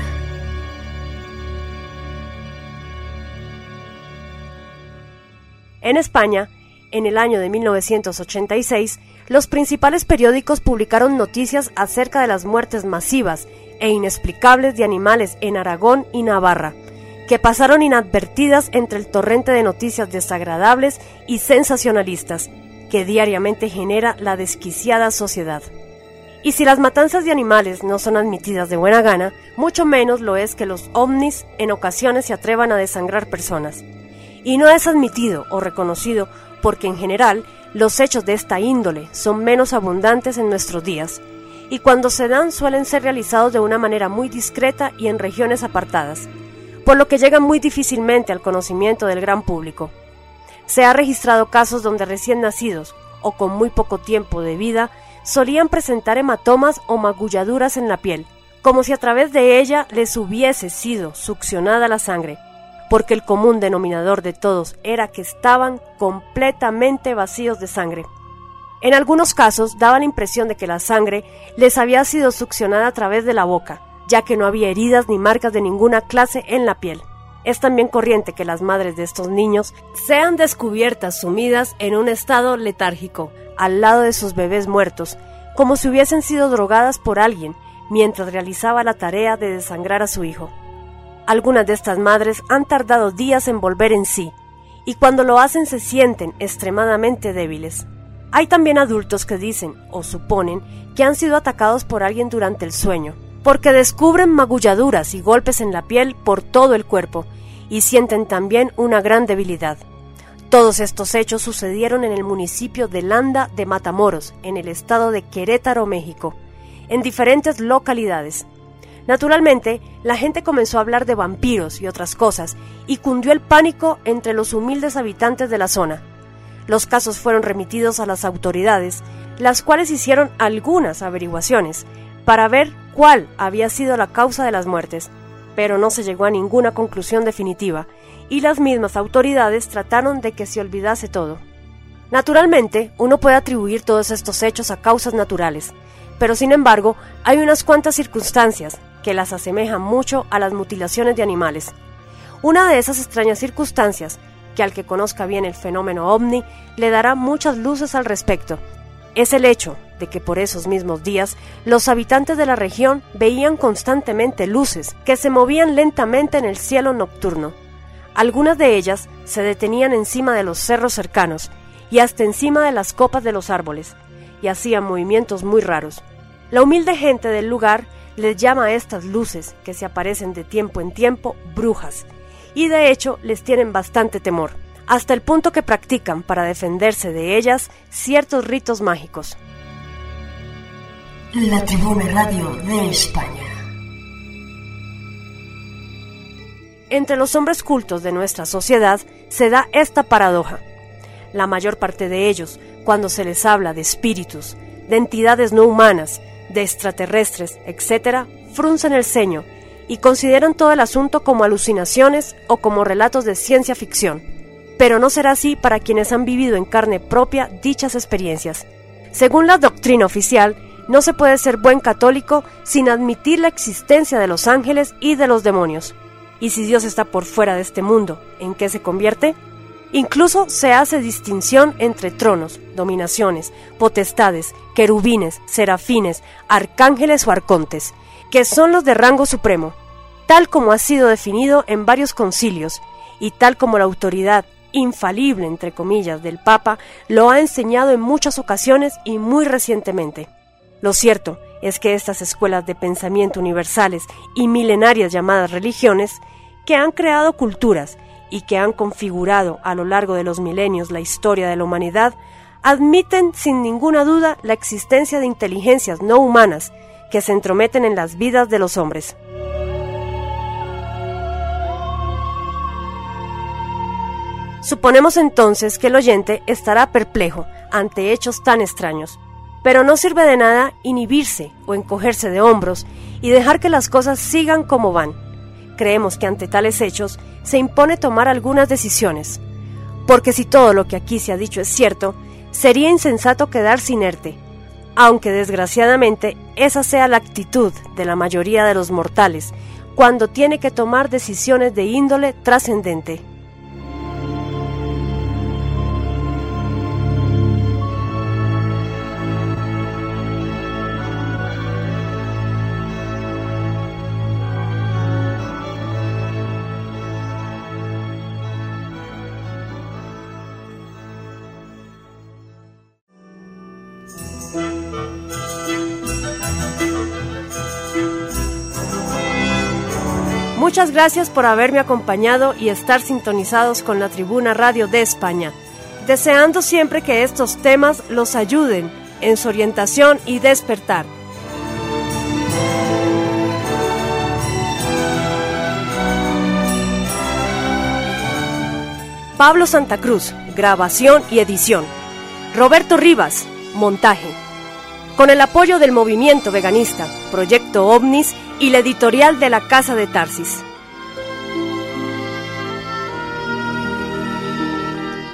En España, en el año de 1986, los principales periódicos publicaron noticias acerca de las muertes masivas e inexplicables de animales en Aragón y Navarra, que pasaron inadvertidas entre el torrente de noticias desagradables y sensacionalistas que diariamente genera la desquiciada sociedad. Y si las matanzas de animales no son admitidas de buena gana, mucho menos lo es que los ovnis en ocasiones se atrevan a desangrar personas. Y no es admitido o reconocido porque en general los hechos de esta índole son menos abundantes en nuestros días, y cuando se dan suelen ser realizados de una manera muy discreta y en regiones apartadas, por lo que llegan muy difícilmente al conocimiento del gran público. Se ha registrado casos donde recién nacidos o con muy poco tiempo de vida solían presentar hematomas o magulladuras en la piel, como si a través de ella les hubiese sido succionada la sangre, porque el común denominador de todos era que estaban completamente vacíos de sangre. En algunos casos daba la impresión de que la sangre les había sido succionada a través de la boca, ya que no había heridas ni marcas de ninguna clase en la piel. Es también corriente que las madres de estos niños sean descubiertas sumidas en un estado letárgico, al lado de sus bebés muertos, como si hubiesen sido drogadas por alguien mientras realizaba la tarea de desangrar a su hijo. Algunas de estas madres han tardado días en volver en sí, y cuando lo hacen se sienten extremadamente débiles. Hay también adultos que dicen o suponen que han sido atacados por alguien durante el sueño, porque descubren magulladuras y golpes en la piel por todo el cuerpo, y sienten también una gran debilidad. Todos estos hechos sucedieron en el municipio de Landa de Matamoros, en el estado de Querétaro, México, en diferentes localidades. Naturalmente, la gente comenzó a hablar de vampiros y otras cosas, y cundió el pánico entre los humildes habitantes de la zona. Los casos fueron remitidos a las autoridades, las cuales hicieron algunas averiguaciones para ver cuál había sido la causa de las muertes, pero no se llegó a ninguna conclusión definitiva, y las mismas autoridades trataron de que se olvidase todo. Naturalmente, uno puede atribuir todos estos hechos a causas naturales, pero sin embargo, hay unas cuantas circunstancias que las asemejan mucho a las mutilaciones de animales. Una de esas extrañas circunstancias, que al que conozca bien el fenómeno ovni le dará muchas luces al respecto, es el hecho de que por esos mismos días los habitantes de la región veían constantemente luces que se movían lentamente en el cielo nocturno. Algunas de ellas se detenían encima de los cerros cercanos y hasta encima de las copas de los árboles, y hacían movimientos muy raros. La humilde gente del lugar les llama a estas luces, que se aparecen de tiempo en tiempo, brujas, y de hecho les tienen bastante temor, hasta el punto que practican para defenderse de ellas ciertos ritos mágicos. La Tribuna Radio de España. Entre los hombres cultos de nuestra sociedad se da esta paradoja. La mayor parte de ellos, cuando se les habla de espíritus, de entidades no humanas, de extraterrestres, etc., fruncen el ceño y consideran todo el asunto como alucinaciones o como relatos de ciencia ficción. Pero no será así para quienes han vivido en carne propia dichas experiencias. Según la doctrina oficial, no se puede ser buen católico sin admitir la existencia de los ángeles y de los demonios. Y si Dios está por fuera de este mundo, ¿en qué se convierte? Incluso se hace distinción entre tronos, dominaciones, potestades, querubines, serafines, arcángeles o arcontes, que son los de rango supremo, tal como ha sido definido en varios concilios y tal como la autoridad infalible, entre comillas, del Papa lo ha enseñado en muchas ocasiones y muy recientemente. Lo cierto es que estas escuelas de pensamiento universales y milenarias llamadas religiones, que han creado culturas y que han configurado a lo largo de los milenios la historia de la humanidad, admiten sin ninguna duda la existencia de inteligencias no humanas que se entrometen en las vidas de los hombres. Suponemos entonces que el oyente estará perplejo ante hechos tan extraños, pero no sirve de nada inhibirse o encogerse de hombros y dejar que las cosas sigan como van. Creemos que ante tales hechos se impone tomar algunas decisiones, porque si todo lo que aquí se ha dicho es cierto, sería insensato quedarse inerte, aunque desgraciadamente esa sea la actitud de la mayoría de los mortales cuando tiene que tomar decisiones de índole trascendente. Muchas gracias por haberme acompañado y estar sintonizados con la Tribuna Radio de España, deseando siempre que estos temas los ayuden en su orientación y despertar. Pablo Santa Cruz, grabación y edición. Roberto Rivas, montaje. Con el apoyo del movimiento veganista, Proyecto OVNIS y la editorial de la Casa de Tarsis.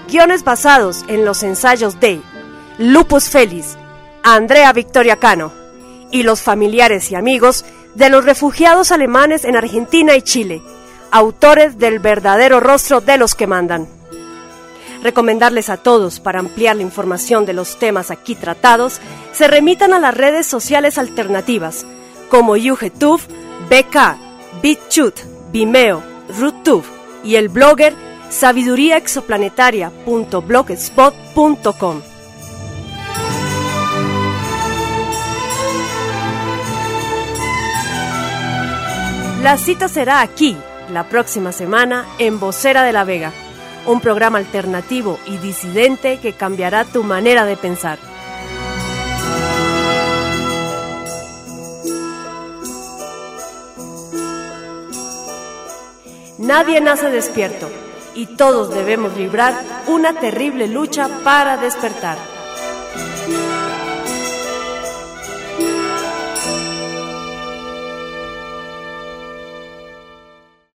Guiones basados en los ensayos de Lupus Félix, Andrea Victoria Cano y los familiares y amigos de los refugiados alemanes en Argentina y Chile, autores del verdadero rostro de los que mandan. Recomendarles a todos, para ampliar la información de los temas aquí tratados, se remitan a las redes sociales alternativas, como YouTube, BK, BitChute, Vimeo, RootTube y el blogger sabiduríaexoplanetaria.blogspot.com. La cita será aquí, la próxima semana, en Vocera de la Vega, un programa alternativo y disidente que cambiará tu manera de pensar. Nadie nace despierto y todos debemos librar una terrible lucha para despertar.